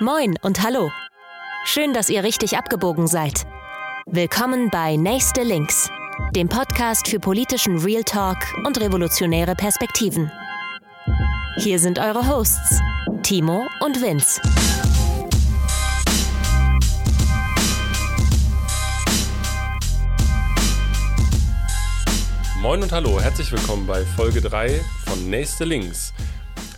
Moin und hallo. Schön, dass ihr richtig abgebogen seid. Willkommen bei Nächste Links, dem Podcast für politischen Real Talk und revolutionäre Perspektiven. Hier sind eure Hosts, Timo und Vince. Moin und hallo, herzlich willkommen bei Folge 3 von Nächste Links.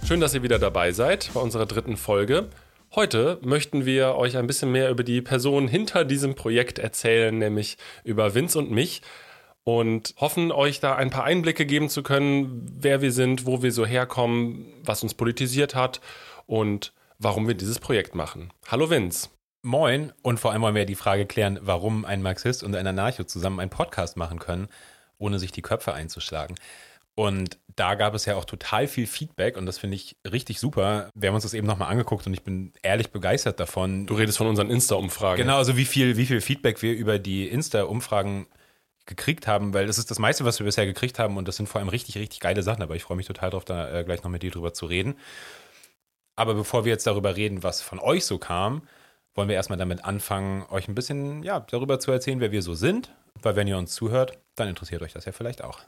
Schön, dass ihr wieder dabei seid bei unserer dritten Folge. Heute möchten wir euch ein bisschen mehr über die Person hinter diesem Projekt erzählen, nämlich über Vince und mich und hoffen euch da ein paar Einblicke geben zu können, wer wir sind, wo wir so herkommen, was uns politisiert hat und warum wir dieses Projekt machen. Hallo Vince. Moin und vor allem wollen wir die Frage klären, warum ein Marxist und ein Anarcho zusammen einen Podcast machen können, ohne sich die Köpfe einzuschlagen. Und da gab es ja auch total viel Feedback und das finde ich richtig super. Wir haben uns das eben nochmal angeguckt und ich bin ehrlich begeistert davon. Du redest von unseren Insta-Umfragen. Genau, also wie viel, wie viel Feedback wir über die Insta-Umfragen gekriegt haben, weil das ist das meiste, was wir bisher gekriegt haben und das sind vor allem richtig, richtig geile Sachen, aber ich freue mich total darauf, da äh, gleich noch mit dir drüber zu reden. Aber bevor wir jetzt darüber reden, was von euch so kam, wollen wir erstmal damit anfangen, euch ein bisschen ja, darüber zu erzählen, wer wir so sind, weil wenn ihr uns zuhört, dann interessiert euch das ja vielleicht auch.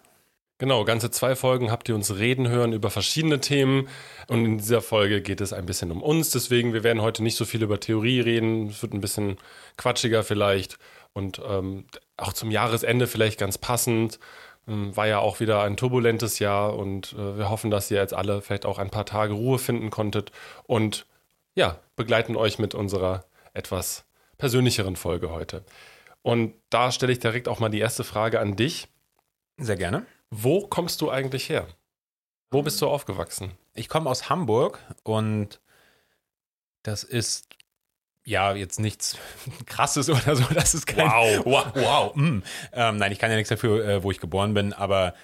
Genau, ganze zwei Folgen habt ihr uns reden hören über verschiedene Themen und in dieser Folge geht es ein bisschen um uns. Deswegen, wir werden heute nicht so viel über Theorie reden. Es wird ein bisschen quatschiger vielleicht und ähm, auch zum Jahresende vielleicht ganz passend. Ähm, war ja auch wieder ein turbulentes Jahr und äh, wir hoffen, dass ihr jetzt alle vielleicht auch ein paar Tage Ruhe finden konntet und ja, begleiten euch mit unserer etwas persönlicheren Folge heute. Und da stelle ich direkt auch mal die erste Frage an dich. Sehr gerne. Wo kommst du eigentlich her? Wo bist du aufgewachsen? Ich komme aus Hamburg und das ist ja jetzt nichts krasses oder so. Das ist kein Wow. wow. wow mm. ähm, nein, ich kann ja nichts dafür, äh, wo ich geboren bin, aber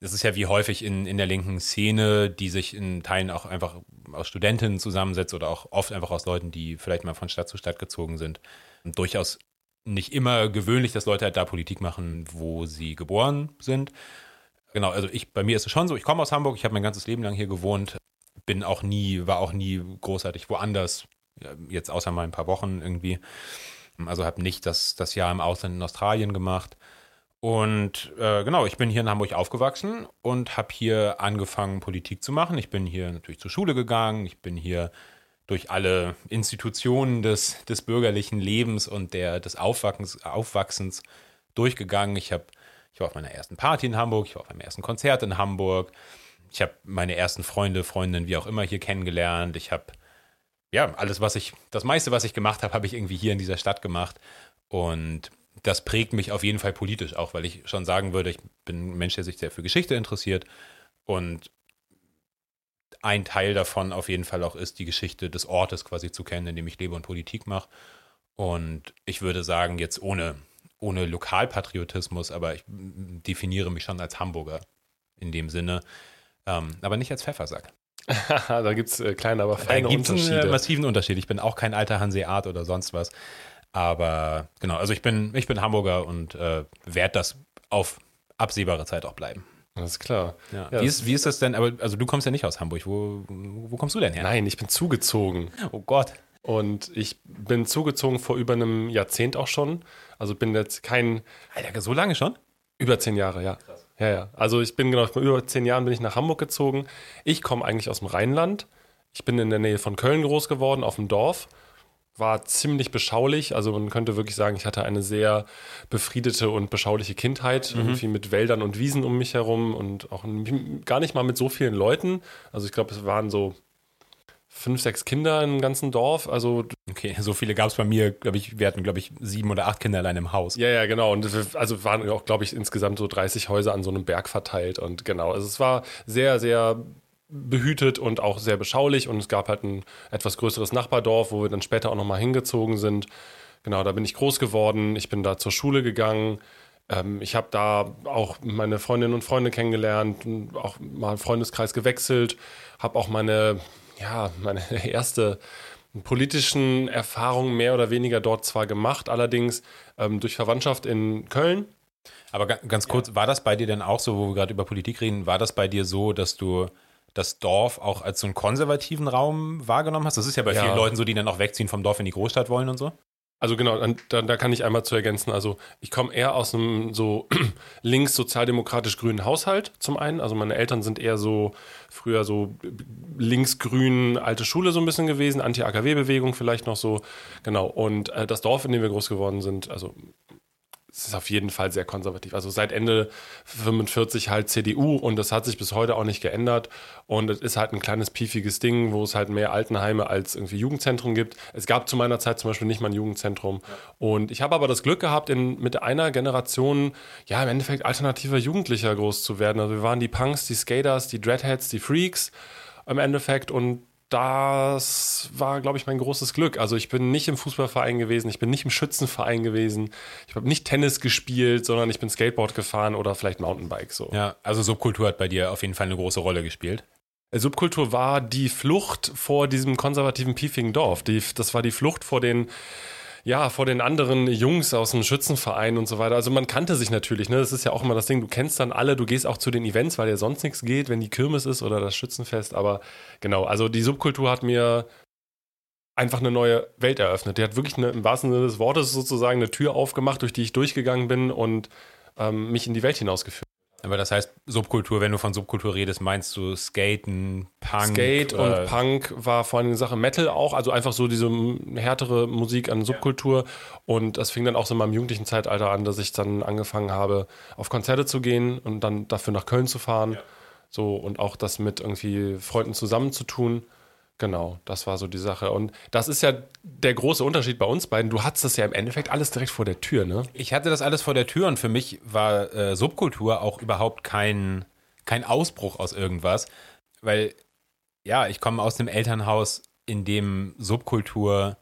das ist ja wie häufig in, in der linken Szene, die sich in Teilen auch einfach aus Studentinnen zusammensetzt oder auch oft einfach aus Leuten, die vielleicht mal von Stadt zu Stadt gezogen sind. Und durchaus nicht immer gewöhnlich, dass Leute halt da Politik machen, wo sie geboren sind. Genau, also ich, bei mir ist es schon so, ich komme aus Hamburg, ich habe mein ganzes Leben lang hier gewohnt, bin auch nie, war auch nie großartig woanders, jetzt außer mal ein paar Wochen irgendwie. Also habe nicht das, das Jahr im Ausland in Australien gemacht. Und äh, genau, ich bin hier in Hamburg aufgewachsen und habe hier angefangen, Politik zu machen. Ich bin hier natürlich zur Schule gegangen, ich bin hier durch alle Institutionen des, des bürgerlichen Lebens und der, des Aufwachsens, Aufwachsens durchgegangen. Ich habe ich war auf meiner ersten Party in Hamburg, ich war auf meinem ersten Konzert in Hamburg. Ich habe meine ersten Freunde, Freundinnen, wie auch immer hier kennengelernt. Ich habe ja alles, was ich, das meiste, was ich gemacht habe, habe ich irgendwie hier in dieser Stadt gemacht. Und das prägt mich auf jeden Fall politisch auch, weil ich schon sagen würde, ich bin ein Mensch, der sich sehr für Geschichte interessiert. Und ein Teil davon auf jeden Fall auch ist, die Geschichte des Ortes quasi zu kennen, in dem ich lebe und Politik mache. Und ich würde sagen, jetzt ohne ohne Lokalpatriotismus, aber ich definiere mich schon als Hamburger in dem Sinne, ähm, aber nicht als Pfeffersack. da gibt es äh, kleine, aber feine da gibt's Unterschiede. einen äh, massiven Unterschied. Ich bin auch kein alter Hanseat oder sonst was. Aber genau, also ich bin, ich bin Hamburger und äh, werde das auf absehbare Zeit auch bleiben. Alles klar. Ja. Ja, wie, ist, wie ist das denn? Aber also du kommst ja nicht aus Hamburg. Wo, wo kommst du denn her? Nein, ich bin zugezogen. Oh Gott. Und ich bin zugezogen vor über einem Jahrzehnt auch schon. Also bin jetzt kein. Alter, so lange schon? Über zehn Jahre, ja. Krass. Ja, ja. Also ich bin genau, vor über zehn Jahren bin ich nach Hamburg gezogen. Ich komme eigentlich aus dem Rheinland. Ich bin in der Nähe von Köln groß geworden, auf dem Dorf. War ziemlich beschaulich. Also man könnte wirklich sagen, ich hatte eine sehr befriedete und beschauliche Kindheit. Mhm. Irgendwie mit Wäldern und Wiesen um mich herum und auch gar nicht mal mit so vielen Leuten. Also ich glaube, es waren so fünf, sechs Kinder im ganzen Dorf. Also okay, so viele gab es bei mir, glaube ich, wir hatten, glaube ich, sieben oder acht Kinder allein im Haus. Ja, ja, genau. Und also waren auch, glaube ich, insgesamt so 30 Häuser an so einem Berg verteilt. Und genau, also es war sehr, sehr behütet und auch sehr beschaulich. Und es gab halt ein etwas größeres Nachbardorf, wo wir dann später auch nochmal hingezogen sind. Genau, da bin ich groß geworden. Ich bin da zur Schule gegangen. Ähm, ich habe da auch meine Freundinnen und Freunde kennengelernt, auch mal Freundeskreis gewechselt, habe auch meine ja, meine erste politischen Erfahrung mehr oder weniger dort zwar gemacht, allerdings ähm, durch Verwandtschaft in Köln. Aber ganz kurz, ja. war das bei dir denn auch so, wo wir gerade über Politik reden, war das bei dir so, dass du das Dorf auch als so einen konservativen Raum wahrgenommen hast? Das ist ja bei Ja. vielen Leuten so, die dann auch wegziehen vom Dorf in die Großstadt wollen und so. Also genau, da, da kann ich einmal zu ergänzen. Also ich komme eher aus einem so links sozialdemokratisch-grünen Haushalt zum einen. Also meine Eltern sind eher so früher so linksgrün alte Schule so ein bisschen gewesen, Anti-AKW-Bewegung vielleicht noch so. Genau. Und äh, das Dorf, in dem wir groß geworden sind, also es ist auf jeden Fall sehr konservativ. Also seit Ende 45 halt CDU und das hat sich bis heute auch nicht geändert. Und es ist halt ein kleines piefiges Ding, wo es halt mehr Altenheime als irgendwie Jugendzentren gibt. Es gab zu meiner Zeit zum Beispiel nicht mal ein Jugendzentrum. Und ich habe aber das Glück gehabt, in, mit einer Generation, ja, im Endeffekt alternativer Jugendlicher groß zu werden. Also wir waren die Punks, die Skaters, die Dreadheads, die Freaks im Endeffekt und das war, glaube ich, mein großes Glück. Also ich bin nicht im Fußballverein gewesen, ich bin nicht im Schützenverein gewesen, ich habe nicht Tennis gespielt, sondern ich bin Skateboard gefahren oder vielleicht Mountainbike so. Ja, also Subkultur hat bei dir auf jeden Fall eine große Rolle gespielt. Subkultur war die Flucht vor diesem konservativen piefigen Dorf. Die, das war die Flucht vor den ja, vor den anderen Jungs aus dem Schützenverein und so weiter. Also man kannte sich natürlich, ne? Das ist ja auch immer das Ding, du kennst dann alle, du gehst auch zu den Events, weil ja sonst nichts geht, wenn die Kirmes ist oder das Schützenfest. Aber genau, also die Subkultur hat mir einfach eine neue Welt eröffnet. Die hat wirklich eine, im wahrsten Sinne des Wortes sozusagen eine Tür aufgemacht, durch die ich durchgegangen bin und ähm, mich in die Welt hinausgeführt. Aber das heißt, Subkultur, wenn du von Subkultur redest, meinst du Skaten, Punk? Skate äh, und Punk war vor allem eine Sache Metal auch, also einfach so diese härtere Musik an Subkultur. Und das fing dann auch so in meinem jugendlichen Zeitalter an, dass ich dann angefangen habe, auf Konzerte zu gehen und dann dafür nach Köln zu fahren. So und auch das mit irgendwie Freunden zusammenzutun. Genau, das war so die Sache. Und das ist ja der große Unterschied bei uns beiden. Du hattest das ja im Endeffekt alles direkt vor der Tür, ne? Ich hatte das alles vor der Tür und für mich war äh, Subkultur auch überhaupt kein, kein Ausbruch aus irgendwas, weil ja, ich komme aus einem Elternhaus, in dem Subkultur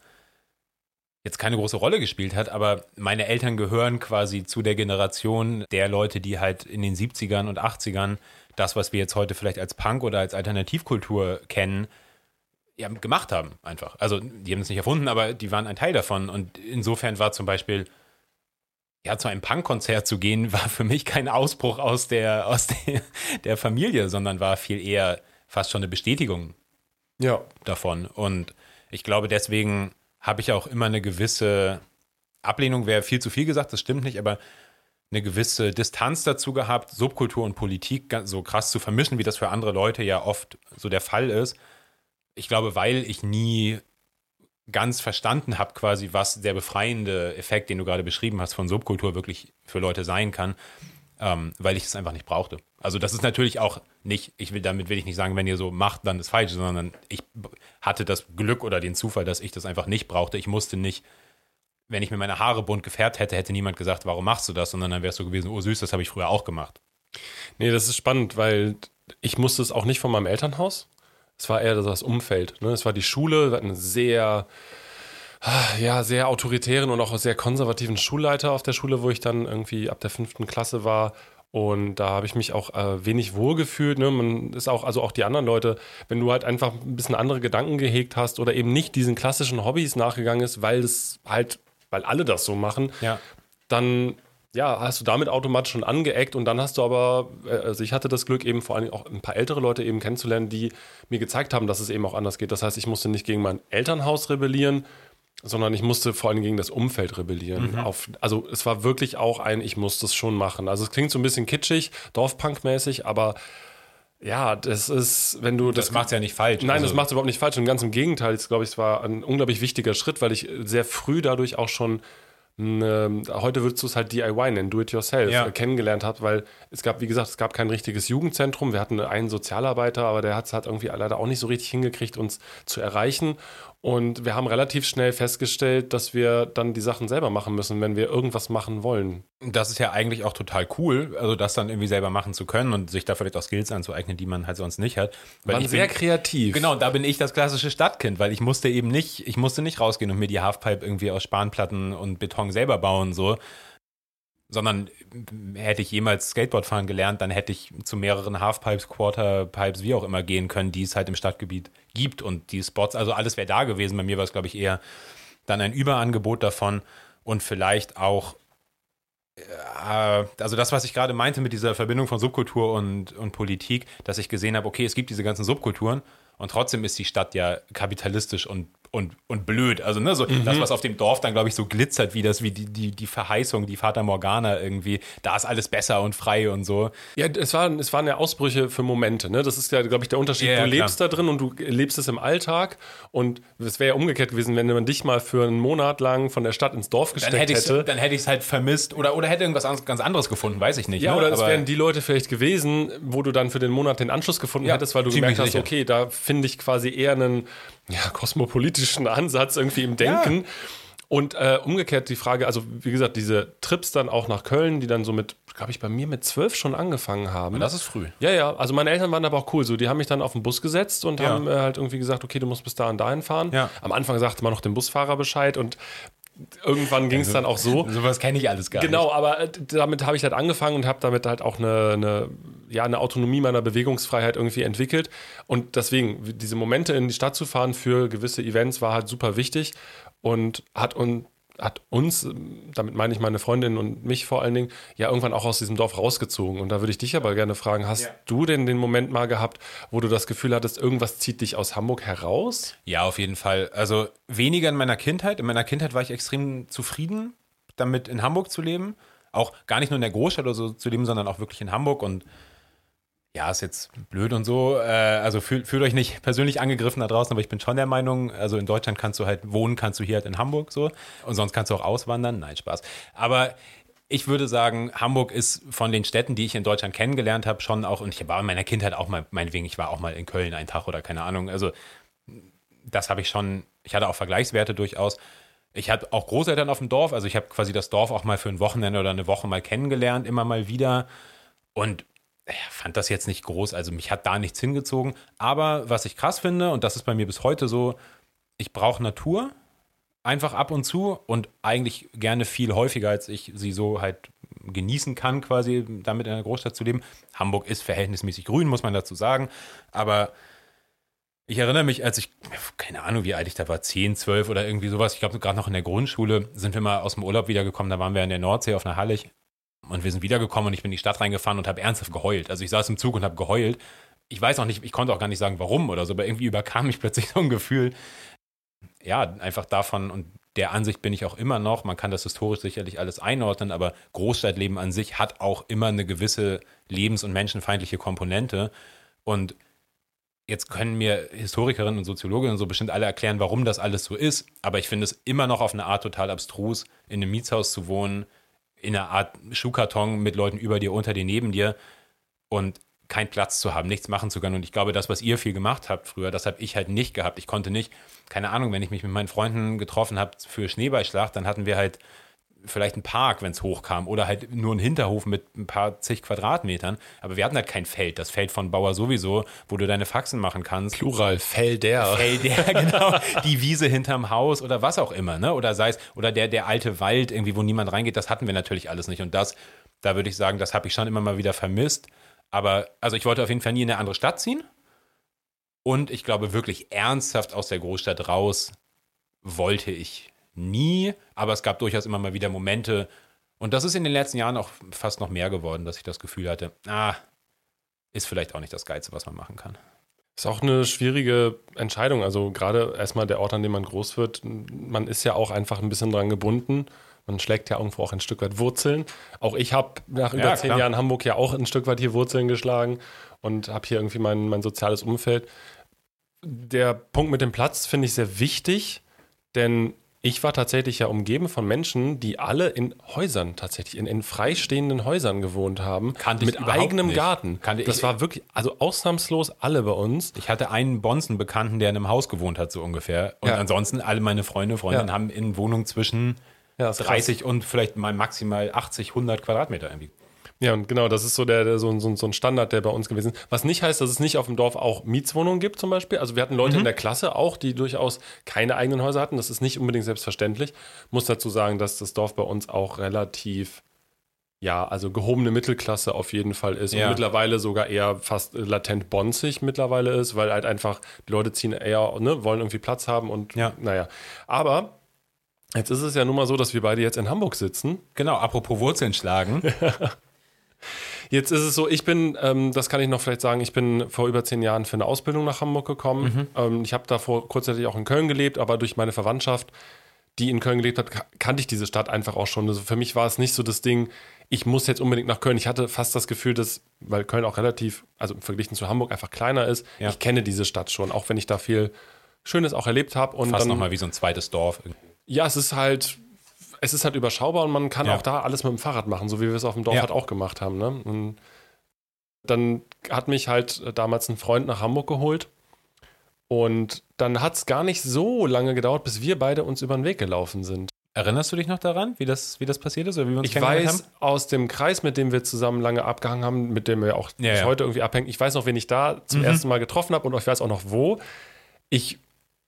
jetzt keine große Rolle gespielt hat, aber meine Eltern gehören quasi zu der Generation der Leute, die halt in den 70ern und 80ern das, was wir jetzt heute vielleicht als Punk oder als Alternativkultur kennen, ja, gemacht haben einfach. Also die haben es nicht erfunden, aber die waren ein Teil davon und insofern war zum Beispiel ja, zu einem Punkkonzert zu gehen, war für mich kein Ausbruch aus der, aus der, der Familie, sondern war viel eher fast schon eine Bestätigung Ja. davon. Und ich glaube, deswegen habe ich auch immer eine gewisse Ablehnung, wäre viel zu viel gesagt, das stimmt nicht, aber eine gewisse Distanz dazu gehabt, Subkultur und Politik so krass zu vermischen, wie das für andere Leute ja oft so der Fall ist. Ich glaube, weil ich nie ganz verstanden habe, quasi, was der befreiende Effekt, den du gerade beschrieben hast, von Subkultur wirklich für Leute sein kann, ähm, weil ich es einfach nicht brauchte. Also das ist natürlich auch nicht, ich will damit will ich nicht sagen, wenn ihr so macht, dann ist falsch, sondern ich hatte das Glück oder den Zufall, dass ich das einfach nicht brauchte. Ich musste nicht, wenn ich mir meine Haare bunt gefärbt hätte, hätte niemand gesagt, warum machst du das, sondern dann es so gewesen, oh süß, das habe ich früher auch gemacht. Nee, das ist spannend, weil ich musste es auch nicht von meinem Elternhaus. Es war eher das Umfeld. Ne? Es war die Schule, wir hatten einen sehr, ja, sehr autoritären und auch sehr konservativen Schulleiter auf der Schule, wo ich dann irgendwie ab der fünften Klasse war. Und da habe ich mich auch äh, wenig wohlgefühlt. Ne? Man ist auch, also auch die anderen Leute, wenn du halt einfach ein bisschen andere Gedanken gehegt hast oder eben nicht diesen klassischen Hobbys nachgegangen ist, weil es halt, weil alle das so machen, Ja. dann ja, hast du damit automatisch schon angeeckt und dann hast du aber, äh, also ich hatte das Glück, eben vor allem auch ein paar ältere Leute eben kennenzulernen, die mir gezeigt haben, dass es eben auch anders geht. Das heißt, ich musste nicht gegen mein Elternhaus rebellieren, sondern ich musste vor allem gegen das Umfeld rebellieren. Auf, also es war wirklich auch ein, ich muss das schon machen. Also es klingt so ein bisschen kitschig, Dorfpunk-mäßig, aber ja, das ist, wenn du Das, macht es ja nicht falsch. Nein, also, das macht es überhaupt nicht falsch. Und ganz im Gegenteil, ich glaube, es war ein unglaublich wichtiger Schritt, weil ich sehr früh dadurch auch schon, eine, heute würdest du es halt DIY nennen, do it yourself, Ja. äh, kennengelernt habe, weil es gab, wie gesagt, es gab kein richtiges Jugendzentrum. Wir hatten einen Sozialarbeiter, aber der hat es halt irgendwie leider auch nicht so richtig hingekriegt, uns zu erreichen. Und wir haben relativ schnell festgestellt, dass wir dann die Sachen selber machen müssen, wenn wir irgendwas machen wollen. Das ist ja eigentlich auch total cool, also das dann irgendwie selber machen zu können und sich da vielleicht auch Skills anzueignen, die man halt sonst nicht hat. Waren ich sehr bin, kreativ. Genau, da bin ich das klassische Stadtkind, weil ich musste eben nicht, ich musste nicht rausgehen und mir die Halfpipe irgendwie aus Spanplatten und Beton selber bauen, so. Sondern hätte ich jemals Skateboard fahren gelernt, dann hätte ich zu mehreren Halfpipes, Quarterpipes, wie auch immer gehen können, die es halt im Stadtgebiet gibt und die Spots, also alles wäre da gewesen. Bei mir war es, glaube ich, eher dann ein Überangebot davon und vielleicht auch äh, also das, was ich gerade meinte mit dieser Verbindung von Subkultur und, und Politik, dass ich gesehen habe, okay, es gibt diese ganzen Subkulturen und trotzdem ist die Stadt ja kapitalistisch und und, und blöd. Also, ne, so mhm. das, was auf dem Dorf dann, glaube ich, so glitzert, wie das, wie die, die, die Verheißung, die Vater Morgana irgendwie, da ist alles besser und frei und so. Ja, es waren, es waren ja Ausbrüche für Momente, ne? Das ist ja, glaube ich, der Unterschied. Ja, du ja, lebst da drin und du lebst es im Alltag und es wäre ja umgekehrt gewesen, wenn man dich mal für einen Monat lang von der Stadt ins Dorf gesteckt dann hätte. hätte. Dann hätte ich es halt vermisst oder, oder hätte irgendwas ganz anderes gefunden, weiß ich nicht. Ja, ne? oder es wären die Leute vielleicht gewesen, wo du dann für den Monat den Anschluss gefunden ja, hättest, weil du gemerkt hast, sicher. okay, da finde ich quasi eher einen ja, kosmopolitischen Ansatz irgendwie im Denken. Ja. Und äh, umgekehrt die Frage, also wie gesagt, diese Trips dann auch nach Köln, die dann so mit, glaube ich, bei mir mit zwölf schon angefangen haben. Und das ist früh. Ja, ja. Also meine Eltern waren aber auch cool. So, die haben mich dann auf den Bus gesetzt und ja. haben äh, halt irgendwie gesagt, okay, du musst bis da und dahin fahren. Ja. Am Anfang sagte man noch dem Busfahrer Bescheid und irgendwann ging es also, dann auch so. Sowas kenne ich alles gar genau, nicht. Genau, aber äh, damit habe ich halt angefangen und habe damit halt auch eine, eine, ja, eine Autonomie meiner Bewegungsfreiheit irgendwie entwickelt. Und deswegen, diese Momente in die Stadt zu fahren für gewisse Events war halt super wichtig und hat, und hat uns, damit meine ich meine Freundin und mich vor allen Dingen, ja irgendwann auch aus diesem Dorf rausgezogen. Und da würde ich dich aber gerne fragen, hast ja. du denn den Moment mal gehabt, wo du das Gefühl hattest, irgendwas zieht dich aus Hamburg heraus? Ja, auf jeden Fall. Also weniger in meiner Kindheit. In meiner Kindheit war ich extrem zufrieden damit, in Hamburg zu leben. Auch gar nicht nur in der Großstadt oder so zu leben, sondern auch wirklich in Hamburg und ja, ist jetzt blöd und so. Äh, also fühlt, fühlt euch nicht persönlich angegriffen da draußen, aber ich bin schon der Meinung, also in Deutschland kannst du halt wohnen, kannst du hier halt in Hamburg so. Und sonst kannst du auch auswandern. Nein, Spaß. Aber ich würde sagen, Hamburg ist von den Städten, die ich in Deutschland kennengelernt habe, schon auch, und ich war in meiner Kindheit auch mal, meinetwegen, ich war auch mal in Köln einen Tag oder keine Ahnung. Also, das habe ich schon, ich hatte auch Vergleichswerte durchaus. Ich hatte auch Großeltern auf dem Dorf, also ich habe quasi das Dorf auch mal für ein Wochenende oder eine Woche mal kennengelernt, immer mal wieder. Und fand das jetzt nicht groß, also mich hat da nichts hingezogen. Aber was ich krass finde, und das ist bei mir bis heute so, ich brauche Natur einfach ab und zu und eigentlich gerne viel häufiger, als ich sie so halt genießen kann, quasi damit in einer Großstadt zu leben. Hamburg ist verhältnismäßig grün, muss man dazu sagen. Aber ich erinnere mich, als ich, keine Ahnung, wie alt ich da war, 10, 12 oder irgendwie sowas, ich glaube gerade noch in der Grundschule, sind wir mal aus dem Urlaub wiedergekommen, da waren wir in der Nordsee auf einer Hallig und wir sind wiedergekommen und ich bin in die Stadt reingefahren und habe ernsthaft geheult. Also ich saß im Zug und habe geheult. Ich weiß auch nicht, ich konnte auch gar nicht sagen, warum oder so, aber irgendwie überkam mich plötzlich so ein Gefühl. Ja, einfach davon und der Ansicht bin ich auch immer noch. Man kann das historisch sicherlich alles einordnen, aber Großstadtleben an sich hat auch immer eine gewisse lebens- und menschenfeindliche Komponente. Und jetzt können mir Historikerinnen und Soziologinnen so bestimmt alle erklären, warum das alles so ist. Aber ich finde es immer noch auf eine Art total abstrus, in einem Mietshaus zu wohnen, in einer Art Schuhkarton mit Leuten über dir, unter dir, neben dir und keinen Platz zu haben, nichts machen zu können. Und ich glaube, das, was ihr viel gemacht habt früher, das habe ich halt nicht gehabt. Ich konnte nicht, keine Ahnung, wenn ich mich mit meinen Freunden getroffen habe für Schneeballschlacht, dann hatten wir halt vielleicht ein Park, wenn es hochkam, oder halt nur ein Hinterhof mit ein paar zig Quadratmetern. Aber wir hatten halt kein Feld, das Feld von Bauer sowieso, wo du deine Faxen machen kannst. Plural, Felder. Felder, genau. Die Wiese hinterm Haus oder was auch immer, ne? Oder sei es, oder der, der alte Wald irgendwie, wo niemand reingeht, das hatten wir natürlich alles nicht. Und das, da würde ich sagen, das habe ich schon immer mal wieder vermisst. Aber, also ich wollte auf jeden Fall nie in eine andere Stadt ziehen. Und ich glaube wirklich ernsthaft aus der Großstadt raus wollte ich nie, aber es gab durchaus immer mal wieder Momente, und das ist in den letzten Jahren auch fast noch mehr geworden, dass ich das Gefühl hatte, ah, ist vielleicht auch nicht das Geilste, was man machen kann. Ist auch eine schwierige Entscheidung. Also gerade erstmal der Ort, an dem man groß wird, man ist ja auch einfach ein bisschen dran gebunden. Man schlägt ja irgendwo auch ein Stück weit Wurzeln. Auch ich habe nach über ja, zehn Jahren Hamburg ja auch ein Stück weit hier Wurzeln geschlagen und habe hier irgendwie mein, mein soziales Umfeld. Der Punkt mit dem Platz finde ich sehr wichtig, denn ich war tatsächlich ja umgeben von Menschen, die alle in Häusern tatsächlich, in, in freistehenden Häusern gewohnt haben. Kannte mit eigenem nicht. Garten. Kannte das ich, war wirklich, also ausnahmslos alle bei uns. Ich hatte einen Bonzen-Bekannten, der in einem Haus gewohnt hat, so ungefähr. Und ja. ansonsten alle meine Freunde, Freundinnen ja. haben in Wohnungen zwischen ja, 30 und vielleicht mal maximal 80, 100 Quadratmeter irgendwie ja, und genau, das ist so der, so, so, so, ein Standard, der bei uns gewesen ist. Was nicht heißt, dass es nicht auf dem Dorf auch Mietswohnungen gibt, zum Beispiel. Also wir hatten Leute mhm. in der Klasse auch, die durchaus keine eigenen Häuser hatten. Das ist nicht unbedingt selbstverständlich. Muss dazu sagen, dass das Dorf bei uns auch relativ, ja, also gehobene Mittelklasse auf jeden Fall ist. Ja. Und mittlerweile sogar eher fast latent bonzig mittlerweile ist, weil halt einfach die Leute ziehen eher, ne, wollen irgendwie Platz haben und ja. naja. Aber Jetzt ist es ja nun mal so, dass wir beide jetzt in Hamburg sitzen. Genau, apropos Wurzeln schlagen. Jetzt ist es so, ich bin, ähm, das kann ich noch vielleicht sagen, ich bin vor über zehn Jahren für eine Ausbildung nach Hamburg gekommen. Ähm, ich habe davor kurzzeitig auch in Köln gelebt, aber durch meine Verwandtschaft, die in Köln gelebt hat, ka- kannte ich diese Stadt einfach auch schon. Also für mich war es nicht so das Ding, ich muss jetzt unbedingt nach Köln. Ich hatte fast das Gefühl, dass, weil Köln auch relativ, also im Vergleich zu Hamburg einfach kleiner ist, Ja. ich kenne diese Stadt schon, auch wenn ich da viel Schönes auch erlebt habe. Und Fast nochmal wie so ein zweites Dorf. ja, es ist halt, es ist halt überschaubar und man kann Ja. auch da alles mit dem Fahrrad machen, so wie wir es auf dem Dorf Ja. halt auch gemacht haben. Ne? Und dann hat mich halt äh, damals ein Freund nach Hamburg geholt. Und dann hat es gar nicht so lange gedauert, bis wir beide uns über den Weg gelaufen sind. Erinnerst du dich noch daran, wie das, wie das passiert ist oder wie wir uns Ich weiß aus dem Kreis, mit dem wir zusammen lange abgehangen haben, mit dem wir auch Ja, bis ja. heute irgendwie abhängen, ich weiß noch, wen ich da zum ersten Mal getroffen habe und ich weiß auch noch wo. Ich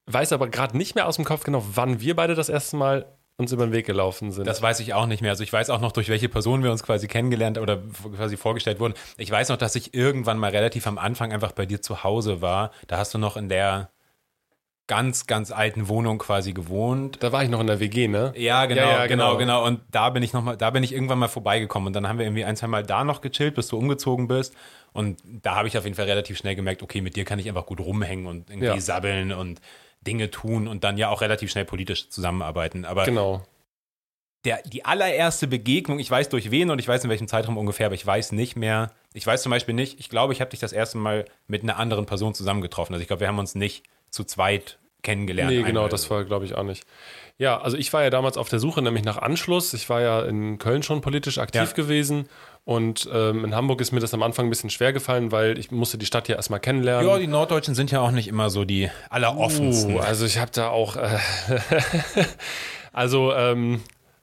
weiß aber gerade nicht mehr aus dem Kopf genau, wann wir beide das erste Mal uns über den Weg gelaufen sind. Das weiß ich auch nicht mehr. Also ich weiß auch noch, durch welche Person wir uns quasi kennengelernt oder quasi vorgestellt wurden. Ich weiß noch, dass ich irgendwann mal relativ am Anfang einfach bei dir zu Hause war. Da hast du noch in der ganz, ganz alten Wohnung quasi gewohnt. Da war ich noch in der WG, ne? Ja, genau, Ja, ja, genau, genau. genau. Und da bin ich noch mal, da bin ich irgendwann mal vorbeigekommen und dann haben wir irgendwie ein, zwei Mal da noch gechillt, bis du umgezogen bist. Und da habe ich auf jeden Fall relativ schnell gemerkt, okay, mit dir kann ich einfach gut rumhängen und irgendwie Ja. sabbeln und Dinge tun und dann ja auch relativ schnell politisch zusammenarbeiten. Aber Genau. der, die allererste Begegnung, ich weiß durch wen und ich weiß in welchem Zeitraum ungefähr, aber ich weiß nicht mehr. Ich weiß zum Beispiel nicht, ich glaube, ich habe dich das erste Mal mit einer anderen Person zusammengetroffen. Also ich glaube, wir haben uns nicht zu zweit kennengelernt. Nee, genau, das war, glaube ich, auch nicht. Ja, also ich war ja damals auf der Suche nämlich nach Anschluss. Ich war ja in Köln schon politisch aktiv Ja. gewesen und ähm, in Hamburg ist mir das am Anfang ein bisschen schwer gefallen, weil ich musste die Stadt ja erstmal kennenlernen. Ja, die Norddeutschen sind ja auch nicht immer so die alleroffensten. Uh, also ich habe da auch, äh, also ähm,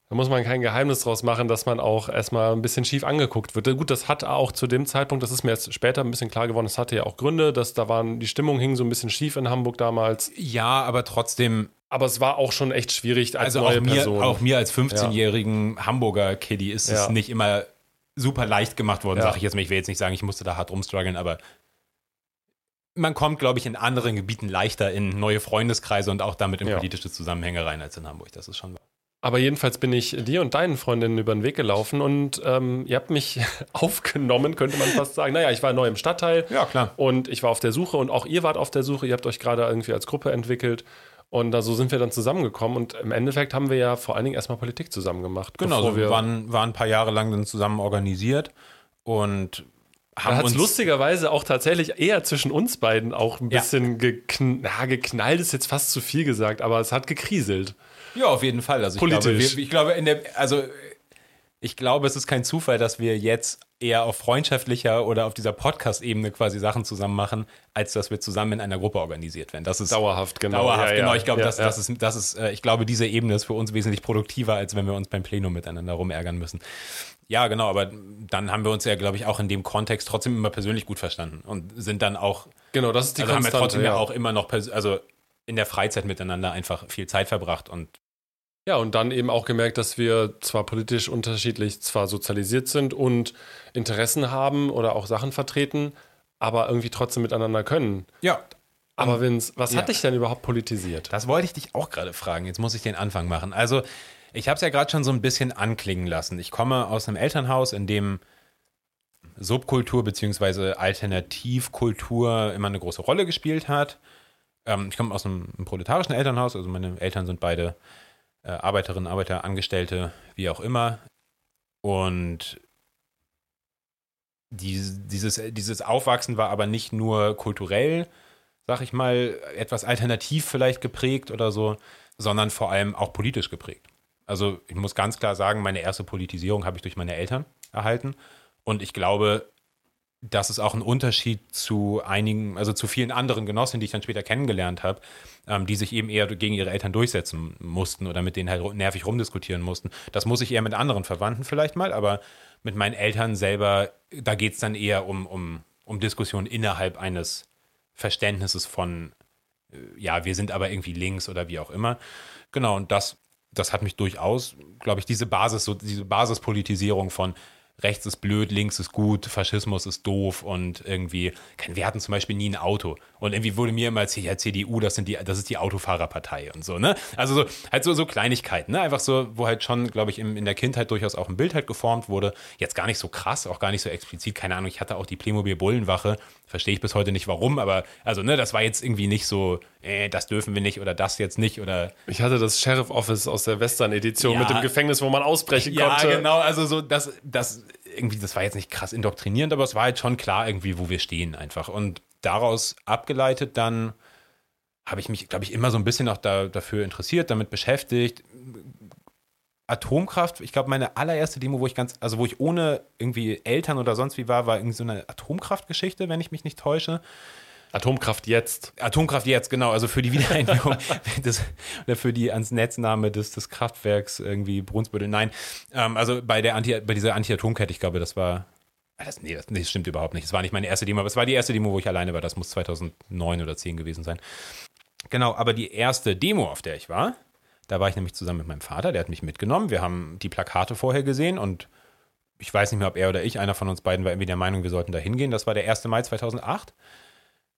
da muss man kein Geheimnis draus machen, dass man auch erstmal ein bisschen schief angeguckt wird. Gut, das hat auch zu dem Zeitpunkt, das ist mir jetzt später ein bisschen klar geworden, das hatte ja auch Gründe, dass da waren, die Stimmung hing so ein bisschen schief in Hamburg damals. ja, aber trotzdem, Aber es war auch schon echt schwierig als also neue auch mir, Person. auch mir als 15-jährigen Hamburger Kiddie ist es Ja. nicht immer super leicht gemacht worden, Ja. sage ich jetzt mal. Ich will jetzt nicht sagen, ich musste da hart rumstruggeln, aber man kommt, glaube ich, in anderen Gebieten leichter in neue Freundeskreise und auch damit in Ja. politische Zusammenhänge rein als in Hamburg. Das ist schon wahr. Aber jedenfalls bin ich dir und deinen Freundinnen über den Weg gelaufen und ähm, ihr habt mich aufgenommen, könnte man fast sagen. Naja, ich war neu im Stadtteil. Ja, klar. Und ich war auf der Suche und auch ihr wart auf der Suche. Ihr habt euch gerade irgendwie als Gruppe entwickelt. Und da so sind wir dann zusammengekommen. Und im Endeffekt haben wir ja vor allen Dingen erstmal Politik zusammen gemacht. Genau, so wir waren, waren ein paar Jahre lang dann zusammen organisiert und da haben hat es uns lustigerweise auch tatsächlich eher zwischen uns beiden auch ein Ja. bisschen gekn na, geknallt, ist jetzt fast zu viel gesagt, aber es hat gekriselt. Ja, auf jeden Fall. Also ich Politisch. glaube, wir, ich glaube, in der, also ich glaube, es ist kein Zufall, dass wir jetzt eher auf freundschaftlicher oder auf dieser Podcast-Ebene quasi Sachen zusammen machen, als dass wir zusammen in einer Gruppe organisiert werden. Das ist Dauerhaft, genau. Dauerhaft, Ja, genau. Ich glaube, Ja, das, ja. das ist, das ist, äh, ich glaube, diese Ebene ist für uns wesentlich produktiver, als wenn wir uns beim Plenum miteinander rumärgern müssen. Ja, genau, aber dann haben wir uns ja, glaube ich, auch in dem Kontext trotzdem immer persönlich gut verstanden und sind dann auch, Genau, das ist die also haben wir trotzdem ja auch immer noch, also in der Freizeit miteinander einfach viel Zeit verbracht und Ja, und dann eben auch gemerkt, dass wir zwar politisch unterschiedlich zwar sozialisiert sind und Interessen haben oder auch Sachen vertreten, aber irgendwie trotzdem miteinander können. ja, Aber Vince, was Ja. hat dich denn überhaupt politisiert? Das wollte ich dich auch gerade fragen. Jetzt muss ich den Anfang machen. Also, ich habe es ja gerade schon so ein bisschen anklingen lassen. Ich komme aus einem Elternhaus, in dem Subkultur bzw. Alternativkultur immer eine große Rolle gespielt hat. Ähm, ich komme aus einem, einem proletarischen Elternhaus, also meine Eltern sind beide äh, Arbeiterinnen, Arbeiter, Angestellte, wie auch immer. Und die, dieses, dieses Aufwachsen war aber nicht nur kulturell, sag ich mal, etwas alternativ vielleicht geprägt oder so, sondern vor allem auch politisch geprägt. Also ich muss ganz klar sagen, meine erste Politisierung habe ich durch meine Eltern erhalten. Und ich glaube, das ist auch ein Unterschied zu einigen, also zu vielen anderen Genossinnen, die ich dann später kennengelernt habe, ähm, die sich eben eher gegen ihre Eltern durchsetzen mussten oder mit denen halt nervig rumdiskutieren mussten. Das muss ich eher mit anderen Verwandten vielleicht mal, aber mit meinen Eltern selber, da geht es dann eher um, um, um Diskussionen innerhalb eines Verständnisses von, äh, ja, wir sind aber irgendwie links oder wie auch immer. Genau, und das, das hat mich durchaus, glaube ich, diese Basis, so diese Basispolitisierung von rechts ist blöd, links ist gut, Faschismus ist doof und irgendwie, wir hatten zum Beispiel nie ein Auto. Und irgendwie wurde mir immer erzählt, ja, CDU, das, sind die, das ist die Autofahrerpartei und so, ne? Also so, halt so, so Kleinigkeiten, ne? Einfach so, wo halt schon, glaube ich, in, in der Kindheit durchaus auch ein Bild halt geformt wurde. Jetzt gar nicht so krass, auch gar nicht so explizit, keine Ahnung, ich hatte auch die Playmobil-Bullenwache, verstehe ich bis heute nicht warum, aber also, ne, das war jetzt irgendwie nicht so, äh, das dürfen wir nicht oder das jetzt nicht oder. Ich hatte das Sheriff Office aus der Western-Edition ja, mit dem Gefängnis, wo man ausbrechen ja, konnte. Ja, genau, also so, das, das irgendwie, das war jetzt nicht krass indoktrinierend, aber es war halt schon klar irgendwie, wo wir stehen einfach. Und daraus abgeleitet dann habe ich mich, glaube ich, immer so ein bisschen auch da, dafür interessiert, damit beschäftigt. Atomkraft, ich glaube, meine allererste Demo, wo ich ganz, also wo ich ohne irgendwie Eltern oder sonst wie war, war irgendwie so eine Atomkraftgeschichte, wenn ich mich nicht täusche. Atomkraft jetzt. Atomkraft jetzt, genau. Also für die Wiedereinführung des, oder für die ans Netznahme des, des Kraftwerks irgendwie Brunsbüttel. Nein, ähm, also bei, der Anti, bei dieser Anti-Atomkette, ich glaube, das war. Ah, das, nee, das, nee, das stimmt überhaupt nicht. Das war nicht meine erste Demo, aber es war die erste Demo, wo ich alleine war. Das muss 2009 oder 10 gewesen sein. Genau, aber die erste Demo, auf der ich war, da war ich nämlich zusammen mit meinem Vater, der hat mich mitgenommen. Wir haben die Plakate vorher gesehen und ich weiß nicht mehr, ob er oder ich, einer von uns beiden war irgendwie der Meinung, wir sollten da hingehen. Das war der 1. Mai 2008.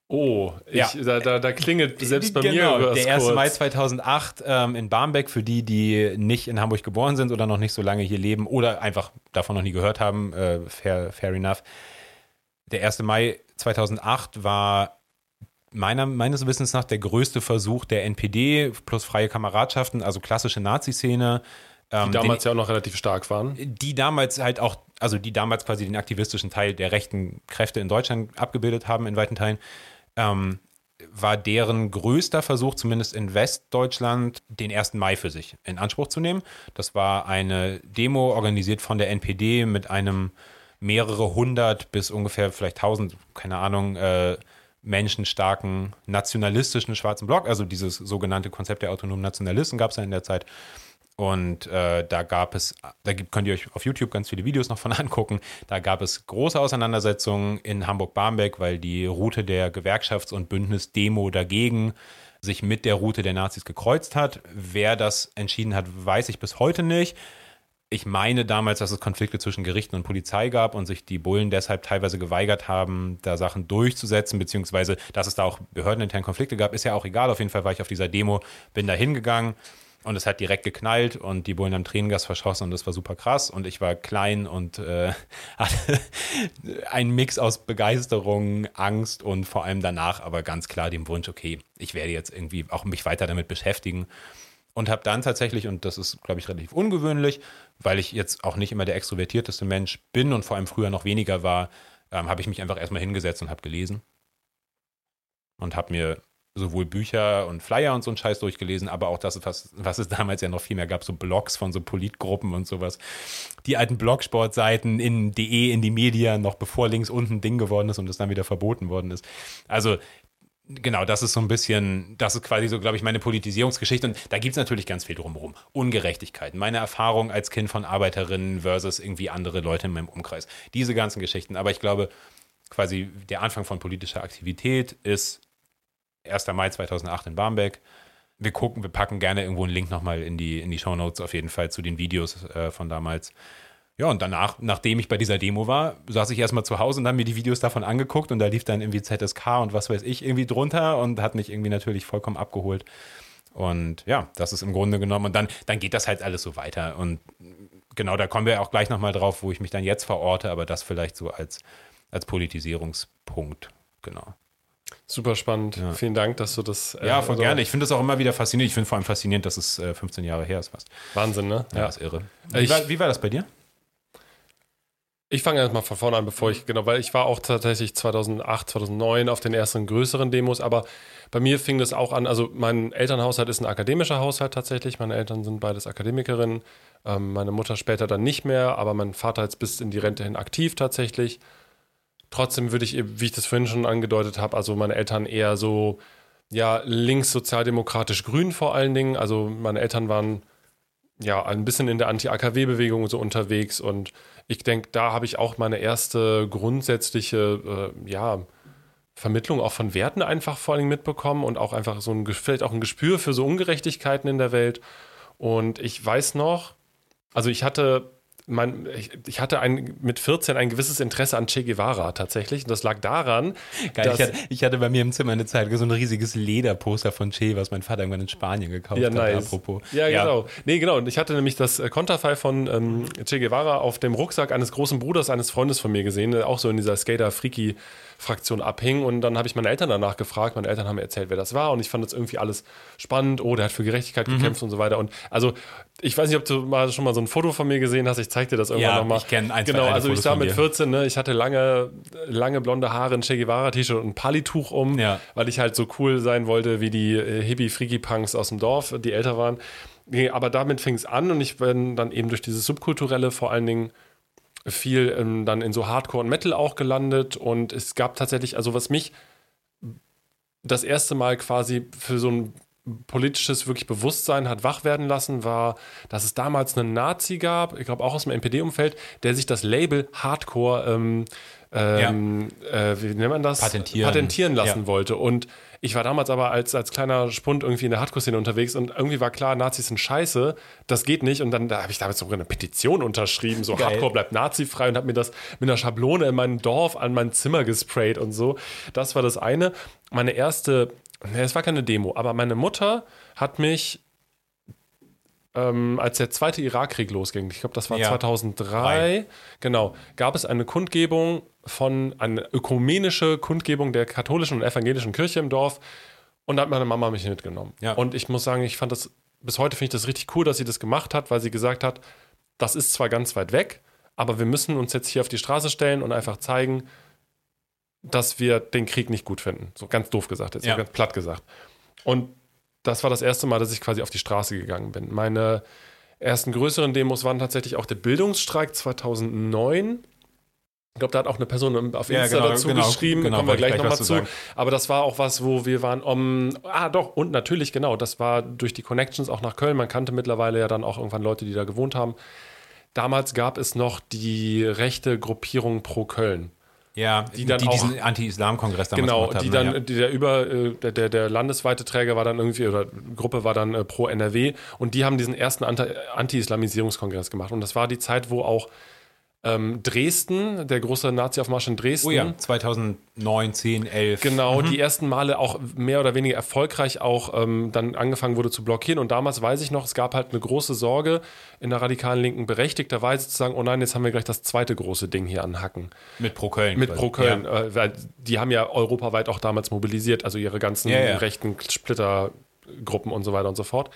Oh, ich, ja. da, da, da klingelt selbst bei genau, mir. Der 1. Kurz. Mai 2008 ähm, in Barmbek, für die, die nicht in Hamburg geboren sind oder noch nicht so lange hier leben oder einfach davon noch nie gehört haben, äh, fair, fair enough. Der 1. Mai 2008 war meiner, meines Wissens nach der größte Versuch der NPD plus freie Kameradschaften, also klassische Nazi-Szene. Ähm, die damals den, ja auch noch relativ stark waren. Die damals halt auch, also die damals quasi den aktivistischen Teil der rechten Kräfte in Deutschland abgebildet haben in weiten Teilen ähm, war deren größter Versuch, zumindest in Westdeutschland, den 1. Mai für sich in Anspruch zu nehmen. Das war eine Demo organisiert von der NPD mit einem mehrere hundert bis ungefähr vielleicht tausend, keine Ahnung, äh, menschenstarken nationalistischen schwarzen Block. Also dieses sogenannte Konzept der autonomen Nationalisten gab es ja in der Zeit. Und äh, da gab es, da gibt, könnt ihr euch auf YouTube ganz viele Videos noch von angucken. Da gab es große Auseinandersetzungen in Hamburg-Barmbek, weil die Route der Gewerkschafts- und Bündnis-Demo dagegen sich mit der Route der Nazis gekreuzt hat. Wer das entschieden hat, weiß ich bis heute nicht. Ich meine damals, dass es Konflikte zwischen Gerichten und Polizei gab und sich die Bullen deshalb teilweise geweigert haben, da Sachen durchzusetzen, beziehungsweise dass es da auch behördeninterne Konflikte gab, ist ja auch egal. Auf jeden Fall war ich auf dieser Demo, bin da hingegangen und es hat direkt geknallt und die Bullen haben Tränengas verschossen und das war super krass. Und ich war klein und äh, hatte einen Mix aus Begeisterung, Angst und vor allem danach aber ganz klar dem Wunsch, okay, ich werde jetzt irgendwie auch mich weiter damit beschäftigen. Und habe dann tatsächlich, und das ist, glaube ich, relativ ungewöhnlich, weil ich jetzt auch nicht immer der extrovertierteste Mensch bin und vor allem früher noch weniger war, ähm, habe ich mich einfach erstmal hingesetzt und habe gelesen. Und habe mir sowohl Bücher und Flyer und so ein Scheiß durchgelesen, aber auch das, was, was es damals ja noch viel mehr gab, so Blogs von so Politgruppen und sowas. Die alten Blogsportseiten in DE, in die Medien, noch bevor links unten ein Ding geworden ist und es dann wieder verboten worden ist. Also genau, das ist so ein bisschen, das ist quasi so, glaube ich, meine Politisierungsgeschichte. Und da gibt es natürlich ganz viel drumherum. Ungerechtigkeiten, meine Erfahrung als Kind von Arbeiterinnen versus irgendwie andere Leute in meinem Umkreis. Diese ganzen Geschichten. Aber ich glaube, quasi der Anfang von politischer Aktivität ist 1. Mai 2008 in Barmbek. Wir gucken, wir packen gerne irgendwo einen Link nochmal in die, in die Show Notes auf jeden Fall zu den Videos äh, von damals. Ja, und danach, nachdem ich bei dieser Demo war, saß ich erstmal zu Hause und habe mir die Videos davon angeguckt und da lief dann irgendwie ZSK und was weiß ich irgendwie drunter und hat mich irgendwie natürlich vollkommen abgeholt. Und ja, das ist im Grunde genommen, und dann, dann geht das halt alles so weiter. Und genau, da kommen wir auch gleich nochmal drauf, wo ich mich dann jetzt verorte, aber das vielleicht so als, als Politisierungspunkt, genau. Super spannend. Ja. Vielen Dank, dass du das. Äh, ja, voll also gerne. Ich finde das auch immer wieder faszinierend. Ich finde vor allem faszinierend, dass es äh, 15 Jahre her ist fast. Wahnsinn, ne? Ja, ja. ist irre. Wie, war, wie war das bei dir? Ich fange erstmal von vorne an, bevor ich, genau, weil ich war auch tatsächlich 2008, 2009 auf den ersten größeren Demos, aber bei mir fing das auch an, also mein Elternhaushalt ist ein akademischer Haushalt tatsächlich, meine Eltern sind beides Akademikerinnen, ähm, meine Mutter später dann nicht mehr, aber mein Vater jetzt bis in die Rente hin aktiv tatsächlich. Trotzdem würde ich, wie ich das vorhin schon angedeutet habe, also meine Eltern eher so, ja, links sozialdemokratisch grün vor allen Dingen. Also meine Eltern waren ja ein bisschen in der Anti-AKW-Bewegung so unterwegs und ich denke, da habe ich auch meine erste grundsätzliche, äh, ja, Vermittlung auch von Werten einfach vor Dingen mitbekommen und auch einfach so ein, vielleicht auch ein Gespür für so Ungerechtigkeiten in der Welt. Und ich weiß noch, also ich hatte mein, ich, ich, hatte ein, mit 14 ein gewisses Interesse an Che Guevara tatsächlich. Und das lag daran, Geil, dass, ich, hatte, ich, hatte, bei mir im Zimmer eine Zeit so ein riesiges Lederposter von Che, was mein Vater irgendwann in Spanien gekauft ja, hat. Nice. Apropos. Ja, ja, genau. Nee, genau. Und ich hatte nämlich das äh, Konterfei von ähm, Che Guevara auf dem Rucksack eines großen Bruders eines Freundes von mir gesehen, der auch so in dieser Skater-Freaky- Fraktion abhing. Und dann habe ich meine Eltern danach gefragt. Meine Eltern haben mir erzählt, wer das war. Und ich fand das irgendwie alles spannend. Oh, der hat für Gerechtigkeit mhm. gekämpft und so weiter. Und also, ich weiß nicht, ob du mal schon mal so ein Foto von mir gesehen hast. Ich zeig dir das irgendwann ja, nochmal. Ich kenne ein, Genau, also Fotos ich sah mit 14, ne, ich hatte lange, lange blonde Haare, ein Che Guevara-T-Shirt und ein Palituch um, ja. weil ich halt so cool sein wollte wie die äh, Hippie-Freaky-Punks aus dem Dorf, die älter waren. Nee, aber damit fing es an und ich bin dann eben durch dieses Subkulturelle vor allen Dingen viel ähm, dann in so Hardcore und Metal auch gelandet und es gab tatsächlich, also was mich das erste Mal quasi für so ein politisches wirklich Bewusstsein hat wach werden lassen, war, dass es damals einen Nazi gab, ich glaube auch aus dem NPD-Umfeld, der sich das Label Hardcore ähm, ähm, ja. äh, wie nennt man das? Patentieren, Patentieren lassen ja. wollte. Und ich war damals aber als, als kleiner Spund irgendwie in der Hardcore-Szene unterwegs und irgendwie war klar, Nazis sind scheiße, das geht nicht. Und dann da habe ich damals sogar eine Petition unterschrieben, so Geil. Hardcore bleibt nazifrei und habe mir das mit einer Schablone in meinem Dorf an mein Zimmer gesprayt und so. Das war das eine. Meine erste, ne, es war keine Demo, aber meine Mutter hat mich ähm, als der zweite Irakkrieg losging, ich glaube, das war ja. 2003, Nein. genau, gab es eine Kundgebung von eine ökumenische Kundgebung der katholischen und evangelischen Kirche im Dorf. Und da hat meine Mama mich mitgenommen. Ja. Und ich muss sagen, ich fand das, bis heute finde ich das richtig cool, dass sie das gemacht hat, weil sie gesagt hat, das ist zwar ganz weit weg, aber wir müssen uns jetzt hier auf die Straße stellen und einfach zeigen, dass wir den Krieg nicht gut finden. So ganz doof gesagt, jetzt ja. so ganz platt gesagt. Und das war das erste Mal, dass ich quasi auf die Straße gegangen bin. Meine ersten größeren Demos waren tatsächlich auch der Bildungsstreik 2009 ich glaube, da hat auch eine Person auf Insta ja, genau, dazu genau, geschrieben, genau, kommen wir gleich, gleich nochmal zu. Sagen. Aber das war auch was, wo wir waren, um, ah doch, und natürlich, genau, das war durch die Connections auch nach Köln. Man kannte mittlerweile ja dann auch irgendwann Leute, die da gewohnt haben. Damals gab es noch die rechte Gruppierung Pro Köln. Ja, die, dann die auch, diesen Anti-Islam-Kongress damals genau, gemacht haben. Genau, die dann, ja. die der über, äh, der, der, der landesweite Träger war dann irgendwie, oder Gruppe war dann äh, pro NRW und die haben diesen ersten Anti-Islamisierungskongress gemacht. Und das war die Zeit, wo auch ähm, Dresden, der große Nazi-Aufmarsch in Dresden. Oh ja, 2009, 10, 11. Genau, mhm. die ersten Male auch mehr oder weniger erfolgreich auch ähm, dann angefangen wurde zu blockieren. Und damals weiß ich noch, es gab halt eine große Sorge in der radikalen Linken berechtigterweise zu sagen, oh nein, jetzt haben wir gleich das zweite große Ding hier an Hacken. Mit Pro Köln. Mit Pro Köln, ja. äh, weil die haben ja europaweit auch damals mobilisiert, also ihre ganzen ja, ja. rechten Splittergruppen und so weiter und so fort.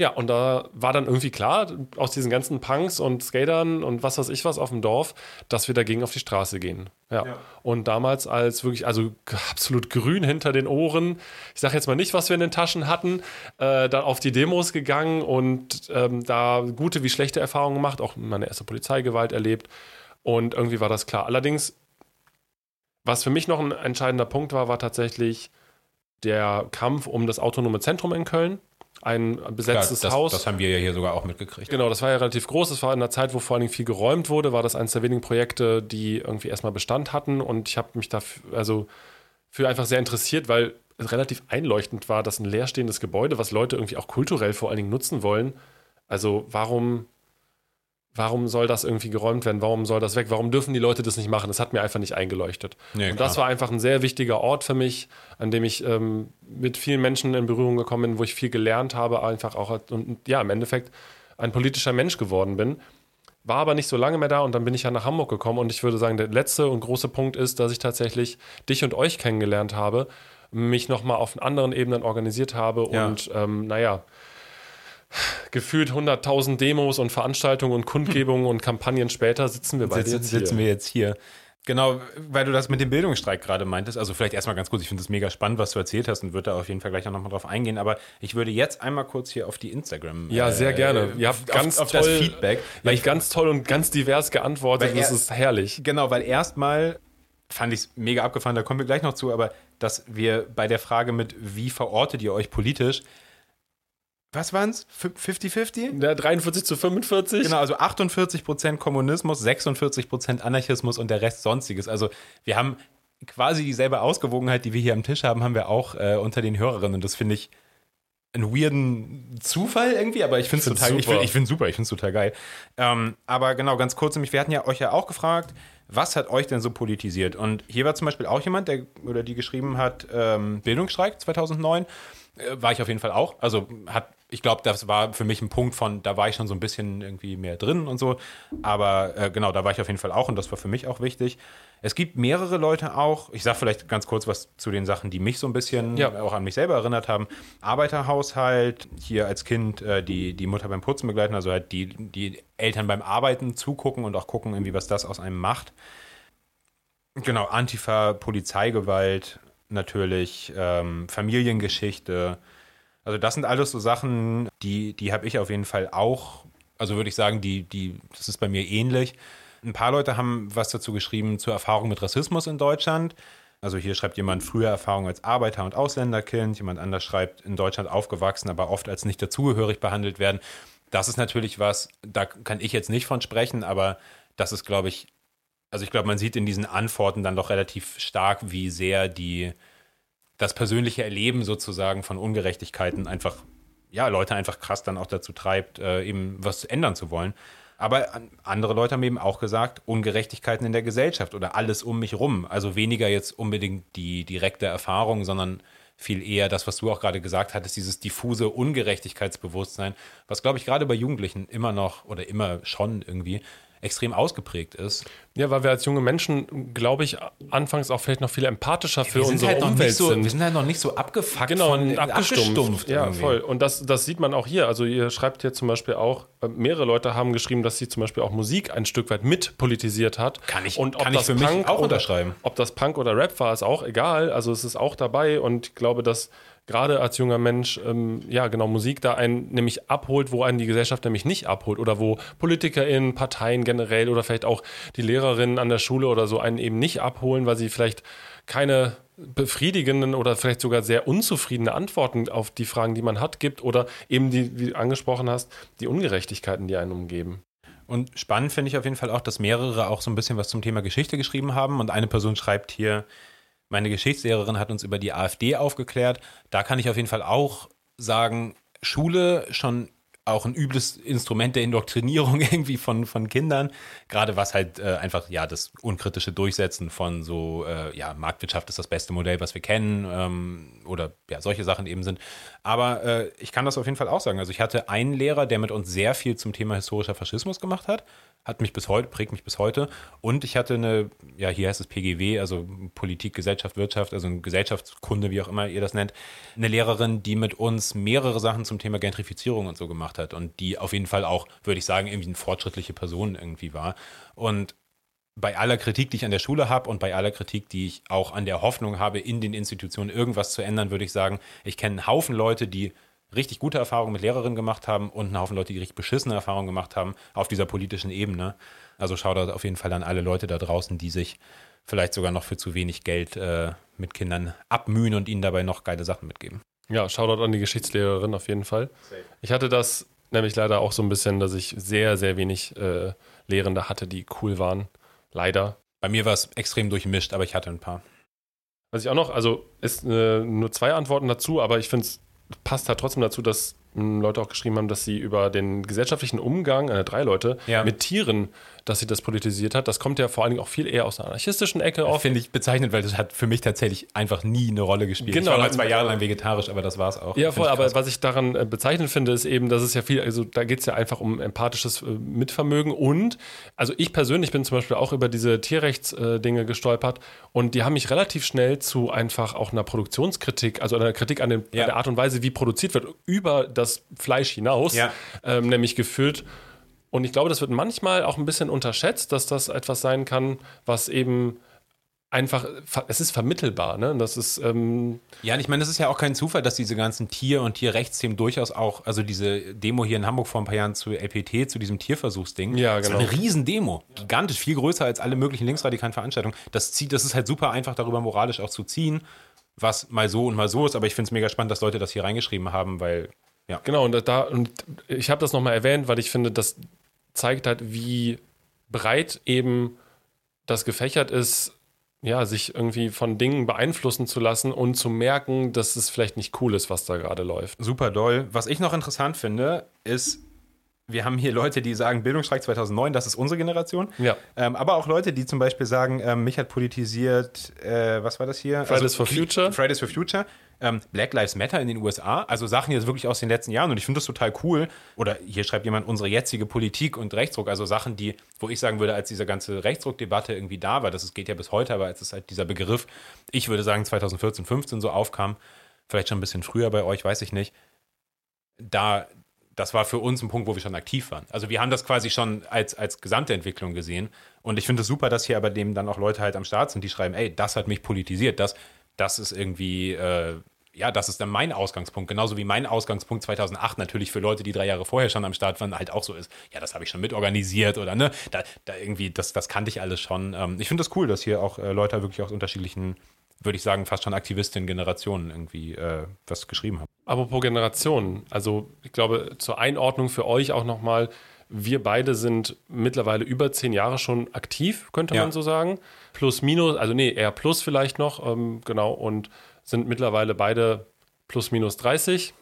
Ja, und da war dann irgendwie klar, aus diesen ganzen Punks und Skatern und was weiß ich was auf dem Dorf, dass wir dagegen auf die Straße gehen. Ja. ja. Und damals als wirklich, also absolut grün hinter den Ohren, ich sage jetzt mal nicht, was wir in den Taschen hatten, äh, dann auf die Demos gegangen und ähm, da gute wie schlechte Erfahrungen gemacht, auch meine erste Polizeigewalt erlebt. Und irgendwie war das klar. Allerdings, was für mich noch ein entscheidender Punkt war, war tatsächlich der Kampf um das autonome Zentrum in Köln ein besetztes Klar, das, Haus. Das haben wir ja hier sogar auch mitgekriegt. Genau, das war ja relativ groß. Das war in einer Zeit, wo vor allen Dingen viel geräumt wurde, war das eines der wenigen Projekte, die irgendwie erstmal Bestand hatten. Und ich habe mich dafür, also für einfach sehr interessiert, weil es relativ einleuchtend war, dass ein leerstehendes Gebäude, was Leute irgendwie auch kulturell vor allen Dingen nutzen wollen. Also warum warum soll das irgendwie geräumt werden? Warum soll das weg? Warum dürfen die Leute das nicht machen? Das hat mir einfach nicht eingeleuchtet. Nee, und das war einfach ein sehr wichtiger Ort für mich, an dem ich ähm, mit vielen Menschen in Berührung gekommen bin, wo ich viel gelernt habe, einfach auch und ja, im Endeffekt ein politischer Mensch geworden bin. War aber nicht so lange mehr da und dann bin ich ja nach Hamburg gekommen und ich würde sagen, der letzte und große Punkt ist, dass ich tatsächlich dich und euch kennengelernt habe, mich nochmal auf anderen Ebenen organisiert habe ja. und ähm, naja, gefühlt 100.000 Demos und Veranstaltungen und Kundgebungen und Kampagnen später sitzen wir beide jetzt hier. Sitzen wir jetzt hier. Genau, weil du das mit dem Bildungsstreik gerade meintest. Also vielleicht erstmal ganz kurz, ich finde es mega spannend, was du erzählt hast und würde da auf jeden Fall gleich auch nochmal drauf eingehen. Aber ich würde jetzt einmal kurz hier auf die Instagram. Ja, sehr äh, gerne. Ihr habt ganz auf, toll, das Feedback. Weil ich ganz toll und ganz divers geantwortet. Das ist herrlich. Genau, weil erstmal fand ich es mega abgefahren, da kommen wir gleich noch zu, aber dass wir bei der Frage mit, wie verortet ihr euch politisch, was waren es? 50-50? Ja, 43 zu 45. Genau, also 48% Kommunismus, 46% Anarchismus und der Rest Sonstiges. Also wir haben quasi dieselbe Ausgewogenheit, die wir hier am Tisch haben, haben wir auch äh, unter den Hörerinnen. Und das finde ich einen weirden Zufall irgendwie, aber ich finde es total, ich super. find, ich find's super, ich finde es total geil. Ähm, aber genau, ganz kurz, nämlich, wir hatten ja euch ja auch gefragt, was hat euch denn so politisiert? Und hier war zum Beispiel auch jemand, der oder die geschrieben hat, ähm, Bildungsstreik 2009, äh, war ich auf jeden Fall auch. Also hat, ich glaube, das war für mich ein Punkt von, da war ich schon so ein bisschen irgendwie mehr drin und so. Aber äh, genau, da war ich auf jeden Fall auch und das war für mich auch wichtig. Es gibt mehrere Leute auch, ich sage vielleicht ganz kurz was zu den Sachen, die mich so ein bisschen Ja. auch an mich selber erinnert haben. Arbeiterhaushalt, hier als Kind äh, die, die Mutter beim Putzen begleiten, also halt die, die Eltern beim Arbeiten zugucken und auch gucken, irgendwie, was das aus einem macht. Genau, Antifa, Polizeigewalt, natürlich, ähm, Familiengeschichte. Also das sind alles so Sachen, die, die habe ich auf jeden Fall auch, also würde ich sagen, die, die, das ist bei mir ähnlich. Ein paar Leute haben was dazu geschrieben zur Erfahrung mit Rassismus in Deutschland. Also hier schreibt jemand frühe Erfahrung als Arbeiter- und Ausländerkind, jemand anders schreibt in Deutschland aufgewachsen, aber oft als nicht dazugehörig behandelt werden. Das ist natürlich was, da kann ich jetzt nicht von sprechen, aber das ist, glaube ich, also ich glaube, man sieht in diesen Antworten dann doch relativ stark, wie sehr die das persönliche Erleben sozusagen von Ungerechtigkeiten einfach, ja, Leute einfach krass dann auch dazu treibt, äh, eben was ändern zu wollen. Aber an- andere Leute haben eben auch gesagt, Ungerechtigkeiten in der Gesellschaft oder alles um mich rum. Also weniger jetzt unbedingt die direkte Erfahrung, sondern viel eher das, was du auch gerade gesagt hattest, dieses diffuse Ungerechtigkeitsbewusstsein, was, glaube ich, gerade bei Jugendlichen immer noch oder immer schon irgendwie extrem ausgeprägt ist. Ja, weil wir als junge Menschen, glaube ich, anfangs auch vielleicht noch viel empathischer für wir sind, unsere halt noch Umwelt nicht so, sind. wir sind halt noch nicht so abgefuckt Genau, von und abgestumpft. Ja, irgendwie. voll. Und das, das sieht man auch hier. Also ihr schreibt hier zum Beispiel auch, äh, mehrere Leute haben geschrieben, dass sie zum Beispiel auch Musik ein Stück weit mit politisiert hat. Kann ich- und ob kann ich das für mich Punk auch oder, unterschreiben. Ob das Punk oder Rap war, ist auch egal. Also es ist auch dabei und ich glaube, dass gerade als junger Mensch, ähm, ja genau, Musik da einen nämlich abholt, wo einen die Gesellschaft nämlich nicht abholt oder wo PolitikerInnen, Parteien generell oder vielleicht auch die Lehrerinnen an der Schule oder so einen eben nicht abholen, weil sie vielleicht keine befriedigenden oder vielleicht sogar sehr unzufriedene Antworten auf die Fragen, die man hat, gibt oder eben die, wie du angesprochen hast, die Ungerechtigkeiten, die einen umgeben. Und spannend finde ich auf jeden Fall auch, dass mehrere auch so ein bisschen was zum Thema Geschichte geschrieben haben. Und eine Person schreibt hier, meine Geschichtslehrerin hat uns über die AfD aufgeklärt. Da kann ich auf jeden Fall auch sagen, Schule schon auch ein übles Instrument der Indoktrinierung irgendwie von, von Kindern. Gerade was halt äh, einfach, ja, das unkritische Durchsetzen von so, äh, ja, Marktwirtschaft ist das beste Modell, was wir kennen ähm, oder ja, solche Sachen eben sind. Aber äh, ich kann das auf jeden Fall auch sagen. Also ich hatte einen Lehrer, der mit uns sehr viel zum Thema historischer Faschismus gemacht hat. Hat mich bis heute, prägt mich bis heute. Und ich hatte eine, ja, hier heißt es PGW, also Politik, Gesellschaft, Wirtschaft, also Gesellschaftskunde, wie auch immer ihr das nennt. Eine Lehrerin, die mit uns mehrere Sachen zum Thema Gentrifizierung und so gemacht hat und die auf jeden Fall auch, würde ich sagen, irgendwie eine fortschrittliche Person irgendwie war. Und bei aller Kritik, die ich an der Schule habe und bei aller Kritik, die ich auch an der Hoffnung habe, in den Institutionen irgendwas zu ändern, würde ich sagen, ich kenne einen Haufen Leute, die richtig gute Erfahrungen mit Lehrerinnen gemacht haben und einen Haufen Leute, die richtig beschissene Erfahrungen gemacht haben auf dieser politischen Ebene. Also Shoutout auf jeden Fall an alle Leute da draußen, die sich vielleicht sogar noch für zu wenig Geld äh, mit Kindern abmühen und ihnen dabei noch geile Sachen mitgeben. Ja, Shoutout an die Geschichtslehrerin auf jeden Fall. Ich hatte das nämlich leider auch so ein bisschen, dass ich sehr, sehr wenig äh, Lehrende hatte, die cool waren. Leider. Bei mir war es extrem durchmischt, aber ich hatte ein paar. Was ich auch noch, also ist äh, nur zwei Antworten dazu, aber ich finde es passt halt trotzdem dazu, dass mh, Leute auch geschrieben haben, dass sie über den gesellschaftlichen Umgang, äh, drei Leute, Ja. mit Tieren, dass sie das politisiert hat. Das kommt ja vor allen Dingen auch viel eher aus einer anarchistischen Ecke auf. Finde ich bezeichnend, weil das hat für mich tatsächlich einfach nie eine Rolle gespielt. Genau. Ich war mal zwei Jahre lang vegetarisch, aber das war es auch. Ja, voll, aber was ich daran äh, bezeichnend finde, ist eben, dass es ja viel, also da geht es ja einfach um empathisches äh, Mitvermögen und, also ich persönlich bin zum Beispiel auch über diese Tierrechtsdinge gestolpert und die haben mich relativ schnell zu einfach auch einer Produktionskritik, also einer Kritik an, den, Ja. an der Art und Weise, wie produziert wird, über das Fleisch hinaus, Ja. ähm, nämlich geführt. Und ich glaube, das wird manchmal auch ein bisschen unterschätzt, dass das etwas sein kann, was eben einfach, es ist vermittelbar, ne? Das ist, ähm, Ja, und ich meine, es ist ja auch kein Zufall, dass diese ganzen Tier- und Tierrechtsthemen durchaus auch, also diese Demo hier in Hamburg vor ein paar Jahren zu LPT, zu diesem Tierversuchsding, Ja, das war genau. eine Riesendemo. Gigantisch, viel größer als alle möglichen linksradikalen Veranstaltungen. Das zieht, das ist halt super einfach, darüber moralisch auch zu ziehen, was mal so und mal so ist, aber ich finde es mega spannend, dass Leute das hier reingeschrieben haben, weil, ja. Genau, und da, und ich habe das nochmal erwähnt, weil ich finde, das zeigt halt, wie breit eben das gefächert ist, ja, sich irgendwie von Dingen beeinflussen zu lassen und zu merken, dass es vielleicht nicht cool ist, was da gerade läuft. Super doll. Was ich noch interessant finde, ist, wir haben hier Leute, die sagen, Bildungsstreik 2009, das ist unsere Generation. Ja. Ähm, aber auch Leute, die zum Beispiel sagen, ähm, mich hat politisiert, äh, was war das hier? Fridays for Future. Fridays for Future. Ähm, Black Lives Matter in den USA. Also Sachen jetzt wirklich aus den letzten Jahren. Und ich finde das total cool. Oder hier schreibt jemand unsere jetzige Politik und Rechtsruck. Also Sachen, die, wo ich sagen würde, als diese ganze Rechtsruck-Debatte irgendwie da war, das ist, geht ja bis heute, aber als es halt dieser Begriff, ich würde sagen 2014, 15 so aufkam, vielleicht schon ein bisschen früher bei euch, weiß ich nicht. Da, das war für uns ein Punkt, wo wir schon aktiv waren. Also wir haben das quasi schon als, als gesamte Entwicklung gesehen. Und ich finde es super, dass hier aber dem dann auch Leute halt am Start sind, die schreiben, ey, das hat mich politisiert, das, das ist irgendwie, äh, ja, das ist dann mein Ausgangspunkt. Genauso wie mein Ausgangspunkt 2008 natürlich für Leute, die drei Jahre vorher schon am Start waren, halt auch so ist. Ja, das habe ich schon mitorganisiert oder ne, da, da irgendwie, das, das kannte ich alles schon. Ähm, ich finde das cool, dass hier auch äh, Leute wirklich aus unterschiedlichen würde ich sagen, fast schon Aktivistinnen-Generationen irgendwie äh, was geschrieben haben. Apropos Generationen, also ich glaube, zur Einordnung für euch auch nochmal, wir beide sind mittlerweile über zehn Jahre schon aktiv, könnte Ja. man so sagen. Plus, minus, also nee, eher plus vielleicht noch, ähm, genau, und sind mittlerweile beide plus, minus 30.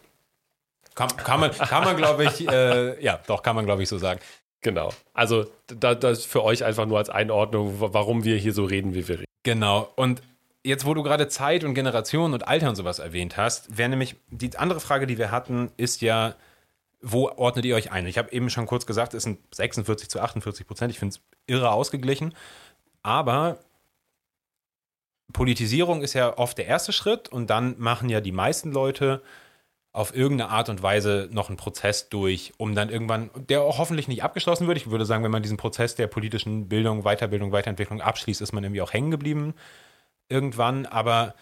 Kann, kann man, kann man glaube ich, äh, ja, doch, kann man, glaube ich, so sagen. Genau. Also da, das für euch einfach nur als Einordnung, wa- warum wir hier so reden, wie wir reden. Genau. Und jetzt, wo du gerade Zeit und Generation und Alter und sowas erwähnt hast, wäre nämlich die andere Frage, die wir hatten, ist ja, wo ordnet ihr euch ein? Ich habe eben schon kurz gesagt, es sind 46 zu 48 Prozent. Ich finde es irre ausgeglichen. Aber Politisierung ist ja oft der erste Schritt und dann machen ja die meisten Leute auf irgendeine Art und Weise noch einen Prozess durch, um dann irgendwann, der auch hoffentlich nicht abgeschlossen wird. Ich würde sagen, wenn man diesen Prozess der politischen Bildung, Weiterbildung, Weiterentwicklung abschließt, ist man irgendwie auch hängen geblieben irgendwann. Aber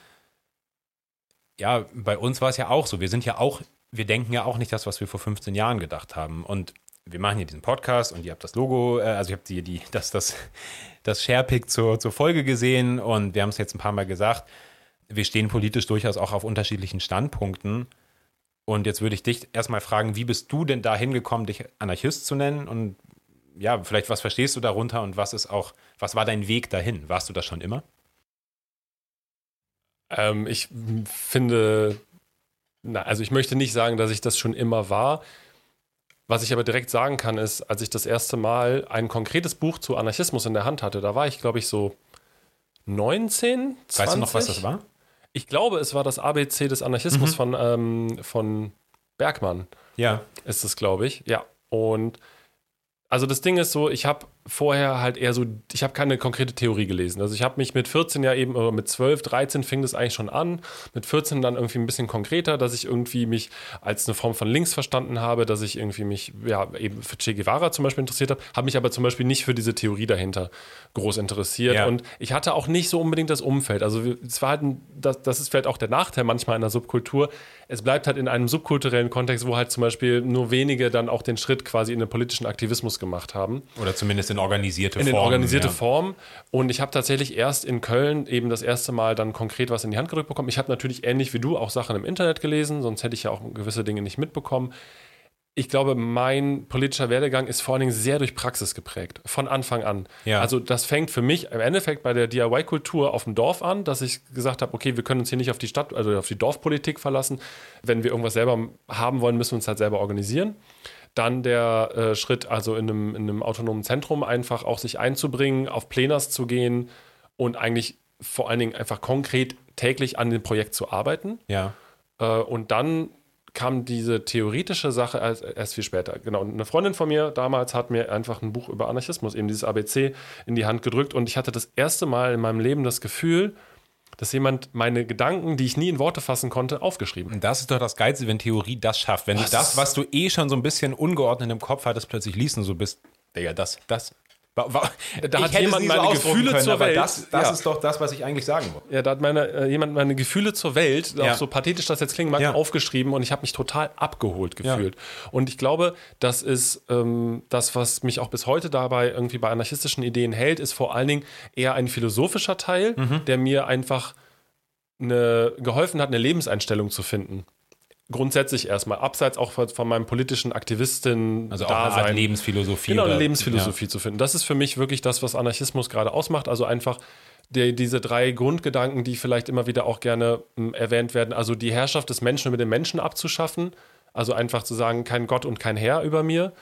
ja, bei uns war es ja auch so. Wir sind ja auch, wir denken ja auch nicht das, was wir vor 15 Jahren gedacht haben. Und wir machen hier diesen Podcast und ihr habt das Logo, äh, also ihr habt die, die, das, das, das Sharepick zur, zur Folge gesehen und wir haben es jetzt ein paar Mal gesagt. Wir stehen politisch durchaus auch auf unterschiedlichen Standpunkten. Und jetzt würde ich dich erstmal fragen, wie bist du denn da hingekommen, dich Anarchist zu nennen? Und ja, vielleicht was verstehst du darunter und was ist auch, was war dein Weg dahin? Warst du das schon immer? Ähm, ich finde, na, also ich möchte nicht sagen, dass ich das schon immer war. Was ich aber direkt sagen kann, ist, als ich das erste Mal ein konkretes Buch zu Anarchismus in der Hand hatte, da war ich, glaube ich, so 19, 20. Weißt du noch, was das war? Ich glaube, es war das ABC des Anarchismus Mhm. von, ähm, von Bergmann, Ja. ist es, glaube ich. Ja. Und also das Ding ist so, ich habe vorher halt eher so, ich habe keine konkrete Theorie gelesen. Also ich habe mich mit 14 ja eben, oder mit 12, 13 fing das eigentlich schon an. Mit 14 dann irgendwie ein bisschen konkreter, dass ich irgendwie mich als eine Form von links verstanden habe, dass ich irgendwie mich, ja, eben für Che Guevara zum Beispiel interessiert habe, habe mich aber zum Beispiel nicht für diese Theorie dahinter groß interessiert. Ja. Und ich hatte auch nicht so unbedingt das Umfeld. Also es war halt, ein, das, das ist vielleicht auch der Nachteil manchmal einer Subkultur. Es bleibt halt in einem subkulturellen Kontext, wo halt zum Beispiel nur wenige dann auch den Schritt quasi in den politischen Aktivismus gemacht haben Oder zumindest in organisierte in Form. den organisierte ja. Form. Und ich habe tatsächlich erst in Köln eben das erste Mal dann konkret was in die Hand gedrückt bekommen. Ich habe natürlich ähnlich wie du auch Sachen im Internet gelesen, sonst hätte ich ja auch gewisse Dinge nicht mitbekommen. Ich glaube, mein politischer Werdegang ist vor allen Dingen sehr durch Praxis geprägt, von Anfang an. Ja. Also das fängt für mich im Endeffekt bei der DIY-Kultur auf dem Dorf an, dass ich gesagt habe, okay, wir können uns hier nicht auf die Stadt, also auf die Dorfpolitik verlassen. Wenn wir irgendwas selber haben wollen, müssen wir uns halt selber organisieren. Dann der äh, Schritt, also in einem, in einem autonomen Zentrum einfach auch sich einzubringen, auf Plenars zu gehen und eigentlich vor allen Dingen einfach konkret täglich an dem Projekt zu arbeiten. Ja. Äh, und dann kam diese theoretische Sache erst, erst viel später. Genau. Und eine Freundin von mir damals hat mir einfach ein Buch über Anarchismus, eben dieses ABC, in die Hand gedrückt. Und ich hatte das erste Mal in meinem Leben das Gefühl, dass jemand meine Gedanken, die ich nie in Worte fassen konnte, aufgeschrieben hat. Und das ist doch das Geilste, wenn Theorie das schafft. Wenn du Was? das, was du eh schon so ein bisschen ungeordnet im Kopf hattest, plötzlich liest und so bist, Digga, das, das. Da hat jemand meine ausdrucken Gefühle zur aber Welt- Das, das Ja. ist doch das, was ich eigentlich sagen wollte. Ja, da hat meine, äh, jemand meine Gefühle zur Welt, Ja. auch so pathetisch das jetzt klingen mag, Ja. aufgeschrieben und ich habe mich total abgeholt gefühlt. Und ich glaube, das ist ähm, das, was mich auch bis heute dabei irgendwie bei anarchistischen Ideen hält, ist vor allen Dingen eher ein philosophischer Teil, Mhm. der mir einfach eine, geholfen hat, eine Lebenseinstellung zu finden. Grundsätzlich erstmal, abseits auch von, meinem politischen Aktivisten Also auch eine Art. Lebensphilosophie. Genau, eine Lebensphilosophie zu finden. Das ist für mich wirklich das, was Anarchismus gerade ausmacht. Also einfach der, diese drei Grundgedanken, die vielleicht immer wieder auch gerne m, erwähnt werden. Also die Herrschaft des Menschen über den Menschen abzuschaffen. Also einfach zu sagen, kein Gott und kein Herr über mir.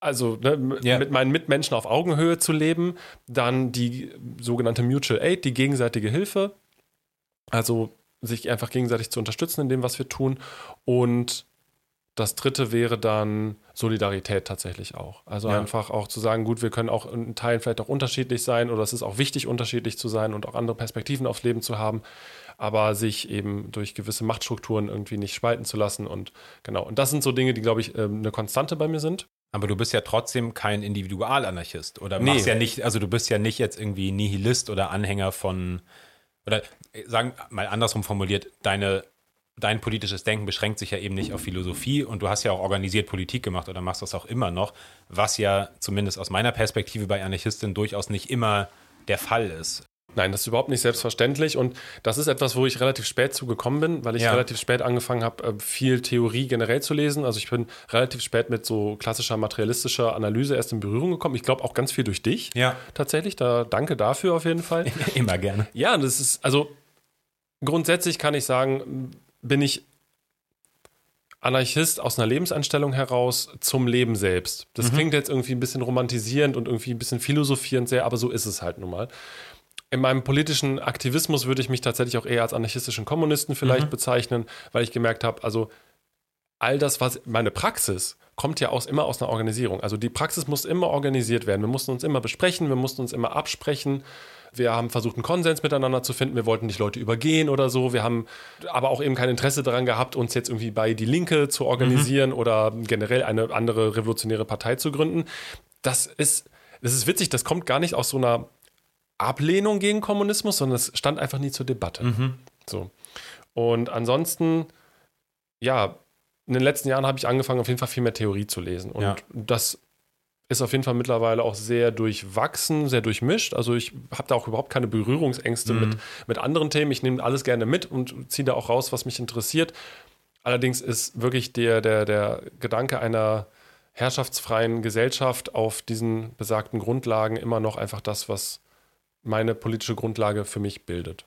Also ne, Ja. mit meinen Mitmenschen auf Augenhöhe zu leben. Dann die sogenannte Mutual Aid, die gegenseitige Hilfe. Also sich einfach gegenseitig zu unterstützen in dem, was wir tun. Und das dritte wäre dann Solidarität tatsächlich auch. Also Ja. einfach auch zu sagen, gut, wir können auch in Teilen vielleicht auch unterschiedlich sein oder es ist auch wichtig, unterschiedlich zu sein und auch andere Perspektiven aufs Leben zu haben, aber sich eben durch gewisse Machtstrukturen irgendwie nicht spalten zu lassen. Und genau, und das sind so Dinge, die, glaube ich, ähm, eine Konstante bei mir sind. Aber du bist ja trotzdem kein Individualanarchist oder Nee. machst ja nicht, also du bist ja nicht jetzt irgendwie Nihilist oder Anhänger von, oder äh, sagen mal andersrum formuliert, deine, dein politisches Denken beschränkt sich ja eben nicht auf Philosophie und du hast ja auch organisiert Politik gemacht oder machst das auch immer noch, was ja zumindest aus meiner Perspektive bei Anarchistinnen durchaus nicht immer der Fall ist. Nein, das ist überhaupt nicht selbstverständlich und das ist etwas, wo ich relativ spät zugekommen bin, weil ich Ja. relativ spät angefangen habe, äh, viel Theorie generell zu lesen. Also ich bin relativ spät mit so klassischer materialistischer Analyse erst in Berührung gekommen. Ich glaube auch ganz viel durch dich. Ja. Tatsächlich, da danke dafür auf jeden Fall. immer gerne. Ja, das ist, also grundsätzlich kann ich sagen, bin ich Anarchist aus einer Lebenseinstellung heraus zum Leben selbst. Das klingt jetzt irgendwie ein bisschen romantisierend und irgendwie ein bisschen philosophierend sehr, aber so ist es halt nun mal. In meinem politischen Aktivismus würde ich mich tatsächlich auch eher als anarchistischen Kommunisten vielleicht bezeichnen, weil ich gemerkt habe, also all das, was meine Praxis kommt ja aus, immer aus einer Organisierung. Also die Praxis muss immer organisiert werden. Wir mussten uns immer besprechen, wir mussten uns immer absprechen. Wir haben versucht, einen Konsens miteinander zu finden. Wir wollten nicht Leute übergehen oder so. Wir haben aber auch eben kein Interesse daran gehabt, uns jetzt irgendwie bei Die Linke zu organisieren oder generell eine andere revolutionäre Partei zu gründen. Das ist, das ist witzig, das kommt gar nicht aus so einer Ablehnung gegen Kommunismus, sondern es stand einfach nie zur Debatte. So. Und ansonsten, ja, in den letzten Jahren habe ich angefangen, auf jeden Fall viel mehr Theorie zu lesen. Und Ja. das ist auf jeden Fall mittlerweile auch sehr durchwachsen, sehr durchmischt. Also ich habe da auch überhaupt keine Berührungsängste mit, mit anderen Themen. Ich nehme alles gerne mit und ziehe da auch raus, was mich interessiert. Allerdings ist wirklich der, der, der Gedanke einer herrschaftsfreien Gesellschaft auf diesen besagten Grundlagen immer noch einfach das, was meine politische Grundlage für mich bildet.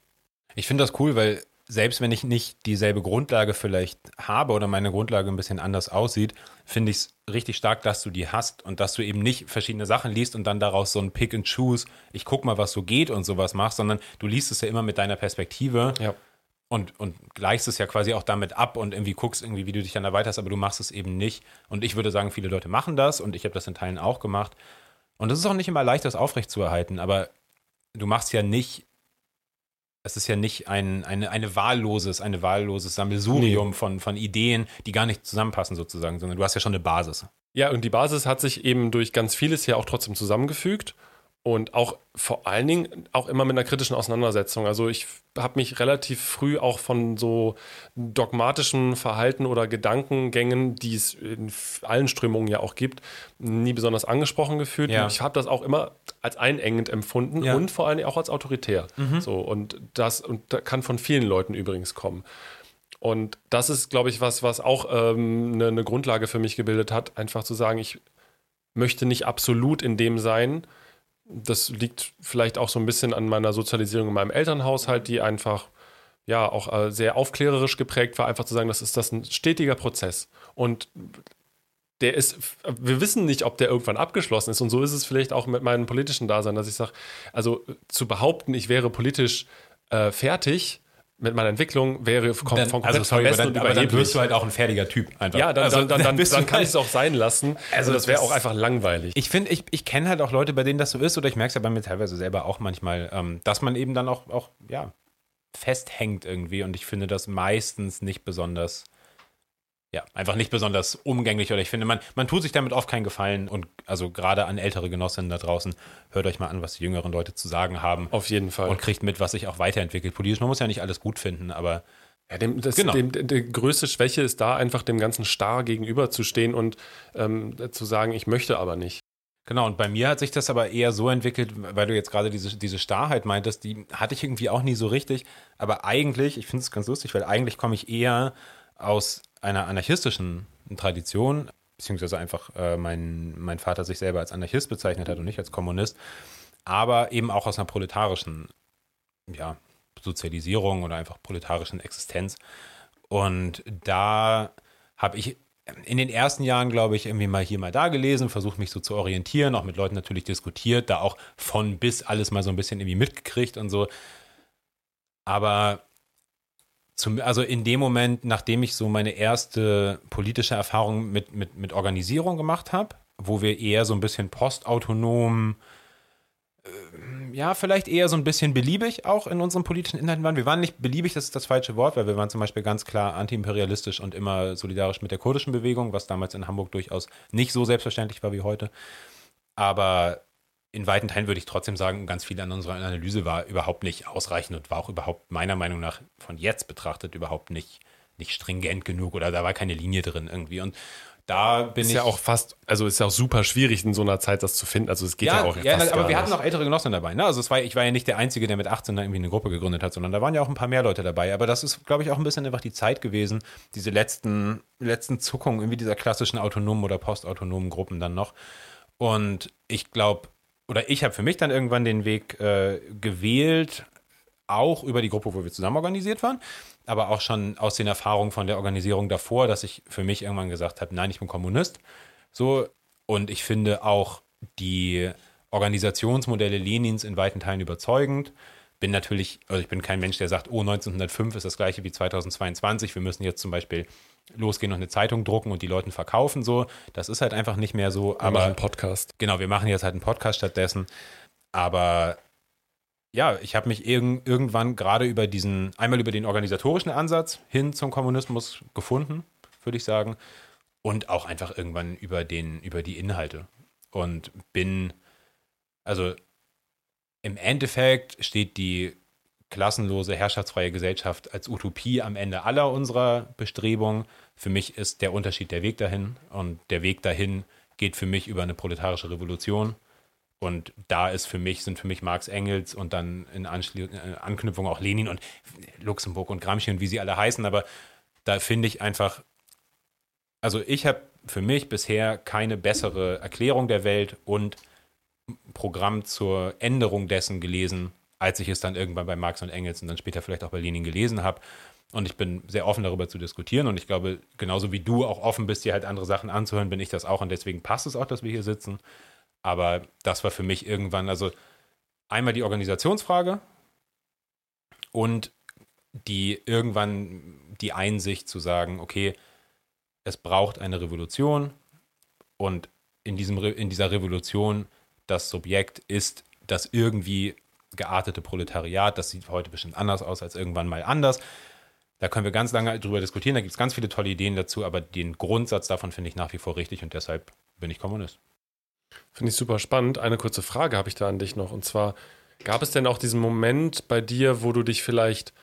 Ich finde das cool, weil selbst wenn ich nicht dieselbe Grundlage vielleicht habe oder meine Grundlage ein bisschen anders aussieht, finde ich es richtig stark, dass du die hast und dass du eben nicht verschiedene Sachen liest und dann daraus so ein Pick and Choose, ich guck mal, was so geht und sowas machst, sondern du liest es ja immer mit deiner Perspektive Ja. und, und gleichst es ja quasi auch damit ab und irgendwie guckst irgendwie, wie du dich dann erweiterst, aber du machst es eben nicht. Und ich würde sagen, viele Leute machen das und ich habe das in Teilen auch gemacht. Und es ist auch nicht immer leicht, das aufrechtzuerhalten, aber du machst ja nicht, es ist ja nicht ein, eine, eine wahlloses, eine wahlloses Sammelsurium von, von Ideen, die gar nicht zusammenpassen sozusagen, sondern du hast ja schon eine Basis. Ja, und die Basis hat sich eben durch ganz vieles hier auch trotzdem zusammengefügt und auch vor allen Dingen auch immer mit einer kritischen Auseinandersetzung. Also ich habe mich relativ früh auch von so dogmatischen Verhalten oder Gedankengängen, die es in allen Strömungen ja auch gibt, nie besonders angesprochen gefühlt. Ja. Ich habe das auch immer als einengend empfunden Ja. und vor allen Dingen auch als autoritär. So und das und da kann von vielen Leuten übrigens kommen. Und das ist, glaube ich, was, was auch ähm, eine, eine Grundlage für mich gebildet hat, einfach zu sagen, ich möchte nicht absolut in dem sein. Das liegt vielleicht auch so ein bisschen an meiner Sozialisierung in meinem Elternhaushalt, die einfach ja auch äh, sehr aufklärerisch geprägt war, einfach zu sagen, das ist das ein stetiger Prozess. Und der ist, wir wissen nicht, ob der irgendwann abgeschlossen ist. Und so ist es vielleicht auch mit meinem politischen Dasein, dass ich sage, also zu behaupten, ich wäre politisch äh, fertig mit meiner Entwicklung, wäre kom Dann, von also sorry, aber dann, aber dann wirst du halt auch ein fertiger Typ einfach. Ja, dann, Also, dann, dann, dann, kann halt- ich es auch sein lassen. Also das wäre auch einfach langweilig. Ich finde, ich, ich kenne halt auch Leute, bei denen das so ist, oder ich merke es ja bei mir teilweise selber auch manchmal, ähm, dass man eben dann auch, auch, ja, festhängt irgendwie und ich finde das meistens nicht besonders, ja, einfach nicht besonders umgänglich oder ich finde, man, man tut sich damit oft keinen Gefallen und also gerade an ältere Genossinnen da draußen, hört euch mal an, was die jüngeren Leute zu sagen haben Auf jeden Fall. und kriegt mit, was sich auch weiterentwickelt politisch. Man muss ja nicht alles gut finden, aber Ja, dem, das, Genau. dem, die größte Schwäche ist da, einfach dem Ganzen starr gegenüberzustehen und ähm, zu sagen, ich möchte aber nicht. Genau, und bei mir hat sich das aber eher so entwickelt, weil du jetzt gerade diese, diese Starrheit meintest, die hatte ich irgendwie auch nie so richtig. Aber eigentlich, ich finde es ganz lustig, weil eigentlich komme ich eher aus einer anarchistischen Tradition, beziehungsweise einfach äh, mein, mein Vater sich selber als Anarchist bezeichnet hat und nicht als Kommunist, aber eben auch aus einer proletarischen ja, Sozialisierung oder einfach proletarischen Existenz. Und da habe ich in den ersten Jahren, glaube ich, irgendwie mal hier, mal da gelesen, versucht mich so zu orientieren, auch mit Leuten natürlich diskutiert, da auch von bis alles mal so ein bisschen irgendwie mitgekriegt und so. Aber zum, also in dem Moment, nachdem ich so meine erste politische Erfahrung mit, mit, mit Organisierung gemacht habe, wo wir eher so ein bisschen postautonom ja, vielleicht eher so ein bisschen beliebig auch in unseren politischen Inhalten waren. Wir waren nicht beliebig, das ist das falsche Wort, weil wir waren zum Beispiel ganz klar antiimperialistisch und immer solidarisch mit der kurdischen Bewegung, was damals in Hamburg durchaus nicht so selbstverständlich war wie heute. Aber in weiten Teilen würde ich trotzdem sagen, ganz viel an unserer Analyse war überhaupt nicht ausreichend und war auch überhaupt meiner Meinung nach von jetzt betrachtet überhaupt nicht, nicht stringent genug oder da war keine Linie drin irgendwie. Und da bin ist ich. ja auch fast, also ist ja auch super schwierig in so einer Zeit das zu finden. Also es geht ja, ja auch ja, fast aber wir nicht. hatten auch ältere Genossen dabei. Ne? Also es war, ich war ja nicht der Einzige, der mit 18 da irgendwie eine Gruppe gegründet hat, sondern da waren ja auch ein paar mehr Leute dabei. Aber das ist, glaube ich, auch ein bisschen einfach die Zeit gewesen, diese letzten, letzten Zuckungen irgendwie dieser klassischen autonomen oder postautonomen Gruppen dann noch. Und ich glaube, oder ich habe für mich dann irgendwann den Weg äh, gewählt, auch über die Gruppe, wo wir zusammen organisiert waren, aber auch schon aus den Erfahrungen von der Organisierung davor, dass ich für mich irgendwann gesagt habe, nein, ich bin Kommunist. So, und ich finde auch die Organisationsmodelle Lenins in weiten Teilen überzeugend. Bin natürlich, also ich bin kein Mensch, der sagt, oh, 1905 ist das gleiche wie 2022, wir müssen jetzt zum Beispiel losgehen und eine Zeitung drucken und die Leuten verkaufen so. Das ist halt einfach nicht mehr so. Wir aber machen einen Podcast. Genau, wir machen jetzt halt einen Podcast stattdessen. Aber ja, ich habe mich irg irgendwann gerade über diesen, einmal über den organisatorischen Ansatz hin zum Kommunismus gefunden, würde ich sagen, und auch einfach irgendwann über den, über die Inhalte. Und bin, also im Endeffekt steht die klassenlose, herrschaftsfreie Gesellschaft als Utopie am Ende aller unserer Bestrebungen. Für mich ist der Unterschied der Weg dahin und der Weg dahin geht für mich über eine proletarische Revolution und da ist für mich, sind für mich Marx Engels und dann in Anschli Anknüpfung auch Lenin und Luxemburg und Gramsci und wie sie alle heißen. Aber da finde ich einfach, also ich habe für mich bisher keine bessere Erklärung der Welt und Programm zur Änderung dessen gelesen, als ich es dann irgendwann bei Marx und Engels und dann später vielleicht auch bei Lenin gelesen habe. Und ich bin sehr offen darüber zu diskutieren. Und ich glaube, genauso wie du auch offen bist, dir halt andere Sachen anzuhören, bin ich das auch. Und deswegen passt es auch, dass wir hier sitzen. Aber das war für mich irgendwann, also einmal die Organisationsfrage und die irgendwann die Einsicht zu sagen, okay, es braucht eine Revolution und in, diesem, in dieser Revolution das Subjekt ist das irgendwie geartete Proletariat. Das sieht heute bestimmt anders aus als irgendwann mal anders. Da können wir ganz lange drüber diskutieren. Da gibt es ganz viele tolle Ideen dazu, aber den Grundsatz davon finde ich nach wie vor richtig und deshalb bin ich Kommunist. Finde ich super spannend. Eine kurze Frage habe ich da an dich noch. Und zwar, gab es denn auch diesen Moment bei dir, wo du dich vielleicht,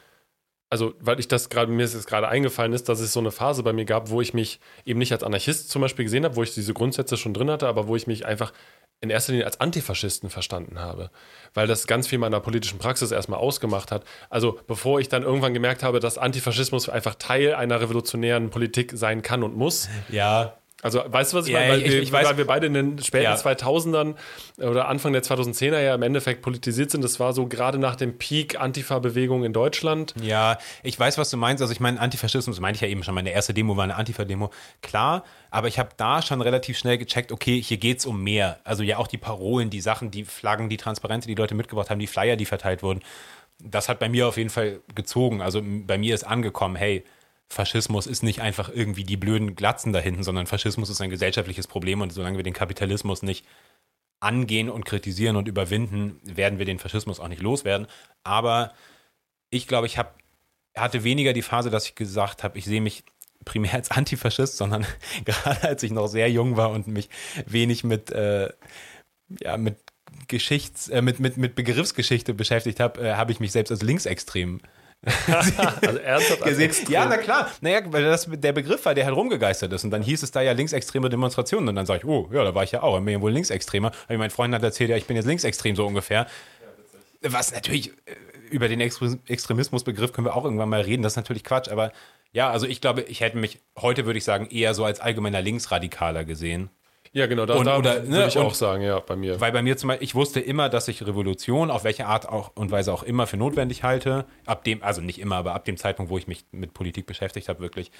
also weil ich das gerade, mir ist es gerade eingefallen ist, dass es so eine Phase bei mir gab, wo ich mich eben nicht als Anarchist zum Beispiel gesehen habe, wo ich diese Grundsätze schon drin hatte, aber wo ich mich einfach in erster Linie als Antifaschisten verstanden habe, weil das ganz viel meiner politischen Praxis erstmal ausgemacht hat. Also bevor ich dann irgendwann gemerkt habe, dass Antifaschismus einfach Teil einer revolutionären Politik sein kann und muss. Ja. Also weißt du, was ich Ja, meine? Weil, ich- wir, ich weiß- weil wir beide in den späten Ja. 2000ern oder Anfang der 2010er ja im Endeffekt politisiert sind. Das war so gerade nach dem Peak Antifa-Bewegung in Deutschland. Ja, ich weiß, was du meinst. Also ich meine, Antifaschismus, meinte ich ja eben schon, meine erste Demo war eine Antifa-Demo. Klar, aber ich habe da schon relativ schnell gecheckt, okay, hier geht's um mehr. Also ja auch die Parolen, die Sachen, die Flaggen, die Transparente, die Leute mitgebracht haben, die Flyer, die verteilt wurden. Das hat bei mir auf jeden Fall gezogen. Also bei mir ist angekommen, hey, Faschismus ist nicht einfach irgendwie die blöden Glatzen da hinten, sondern Faschismus ist ein gesellschaftliches Problem und solange wir den Kapitalismus nicht angehen und kritisieren und überwinden, werden wir den Faschismus auch nicht loswerden. Aber ich glaube, ich hab, hatte weniger die Phase, dass ich gesagt habe, ich sehe mich primär als Antifaschist, sondern gerade als ich noch sehr jung war und mich wenig mit, äh, ja, mit Geschichts-, äh, mit, mit, mit Begriffsgeschichte beschäftigt habe, äh, habe ich mich selbst als linksextrem Also ernsthaft als gesehen. Ja, na klar. Naja, weil das der Begriff war, der halt rumgegeistert ist. Und dann hieß es da ja linksextreme Demonstrationen. Und dann sage ich, oh, ja, da war ich ja auch. Dann bin ich ja wohl linksextremer. Aber mein Freund hat erzählt, ja, ich bin jetzt linksextrem so ungefähr. Was natürlich, äh, über den Extre- Extremismusbegriff können wir auch irgendwann mal reden. Das ist natürlich Quatsch. Aber Ja, also ich glaube, ich hätte mich heute, würde ich sagen, eher so als allgemeiner Linksradikaler gesehen. Ja, genau, da, Und- da oder, würde ne, ich und- auch sagen, ja, bei mir. Weil bei mir zum Beispiel, ich wusste immer, dass ich Revolution auf welche Art auch und Weise auch immer für notwendig halte. Ab dem, also nicht immer, aber ab dem Zeitpunkt, wo ich mich mit Politik beschäftigt habe, wirklich.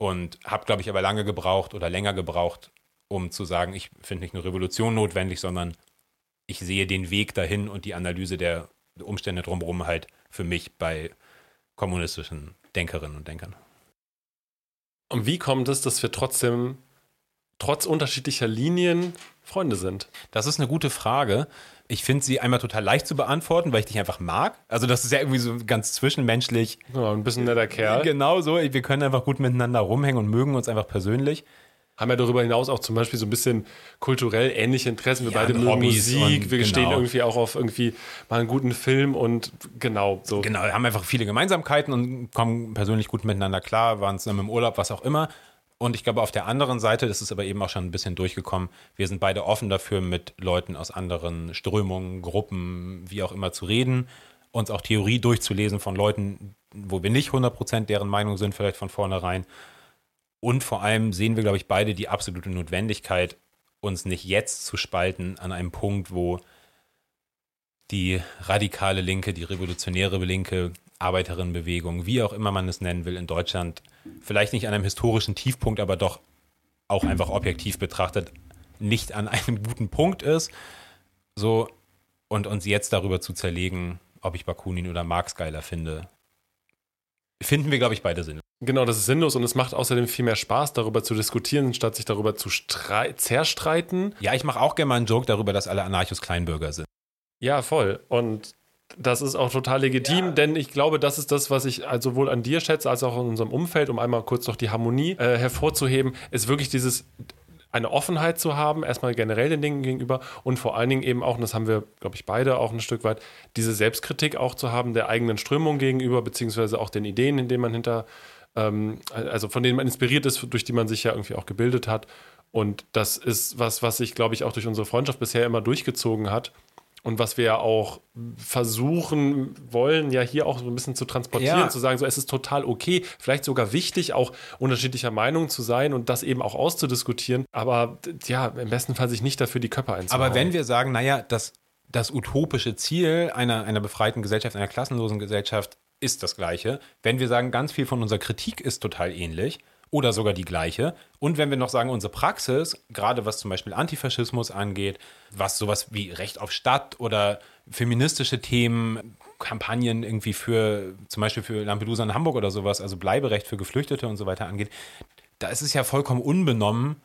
Und habe, glaube ich, aber lange gebraucht oder länger gebraucht, um zu sagen, ich finde nicht eine Revolution notwendig, sondern ich sehe den Weg dahin und die Analyse der Umstände drumherum halt für mich bei kommunistischen Denkerinnen und Denkern. Und wie kommt es, dass wir trotzdem, trotz unterschiedlicher Linien, Freunde sind? Das ist eine gute Frage. Ich finde sie einmal total leicht zu beantworten, weil ich dich einfach mag. Also das ist ja irgendwie so ganz zwischenmenschlich. Ja, ein bisschen netter Kerl. Genau so. Wir können einfach gut miteinander rumhängen und mögen uns einfach persönlich. Haben ja darüber hinaus auch zum Beispiel so ein bisschen kulturell ähnliche Interessen. Wir Ja, beide mögen Musik, wir stehen genau. irgendwie auch auf irgendwie mal einen guten Film und genau so. Genau, wir haben einfach viele Gemeinsamkeiten und kommen persönlich gut miteinander klar, waren zusammen im Urlaub, was auch immer. Und ich glaube, auf der anderen Seite, das ist aber eben auch schon ein bisschen durchgekommen, wir sind beide offen dafür, mit Leuten aus anderen Strömungen, Gruppen, wie auch immer zu reden, uns auch Theorie durchzulesen von Leuten, wo wir nicht 100% deren Meinung sind, vielleicht von vornherein. Und vor allem sehen wir, glaube ich, beide die absolute Notwendigkeit, uns nicht jetzt zu spalten an einem Punkt, wo die radikale Linke, die revolutionäre Linke, Arbeiterinnenbewegung, wie auch immer man es nennen will, in Deutschland vielleicht nicht an einem historischen Tiefpunkt, aber doch auch einfach objektiv betrachtet nicht an einem guten Punkt ist. So, und uns jetzt darüber zu zerlegen, ob ich Bakunin oder Marx geiler finde, finden wir, glaube ich, beide Sinn. Genau, das ist sinnlos und es macht außerdem viel mehr Spaß, darüber zu diskutieren, statt sich darüber zu strei- zerstreiten. Ja, ich mache auch gerne mal einen Joke darüber, dass alle Anarchos Kleinbürger sind. Ja, voll. Und das ist auch total legitim, denn ich glaube, das ist das, was ich also sowohl an dir schätze, als auch in unserem Umfeld, um einmal kurz noch die Harmonie äh, hervorzuheben, ist wirklich dieses eine Offenheit zu haben, erstmal generell den Dingen gegenüber und vor allen Dingen eben auch, und das haben wir, glaube ich, beide auch ein Stück weit, diese Selbstkritik auch zu haben der eigenen Strömung gegenüber, beziehungsweise auch den Ideen, in denen man hinter, ähm, also von denen man inspiriert ist, durch die man sich ja irgendwie auch gebildet hat. Und das ist was, was sich, glaube ich, auch durch unsere Freundschaft bisher immer durchgezogen hat. Und was wir ja auch versuchen wollen, ja hier auch so ein bisschen zu transportieren, Ja. zu sagen, so es ist total okay, vielleicht sogar wichtig, auch unterschiedlicher Meinung zu sein und das eben auch auszudiskutieren, aber ja, im besten Fall sich nicht dafür die Köpfe einzuhauen. Aber wenn wir sagen, naja, das, das utopische Ziel einer, einer befreiten Gesellschaft, einer klassenlosen Gesellschaft ist das gleiche, wenn wir sagen, ganz viel von unserer Kritik ist total ähnlich oder sogar die gleiche, und wenn wir noch sagen, unsere Praxis, gerade was zum Beispiel Antifaschismus angeht, was sowas wie Recht auf Stadt oder feministische Themen, Kampagnen irgendwie für, zum Beispiel für Lampedusa in Hamburg oder sowas, also Bleiberecht für Geflüchtete und so weiter angeht, da ist es ja vollkommen unbenommen,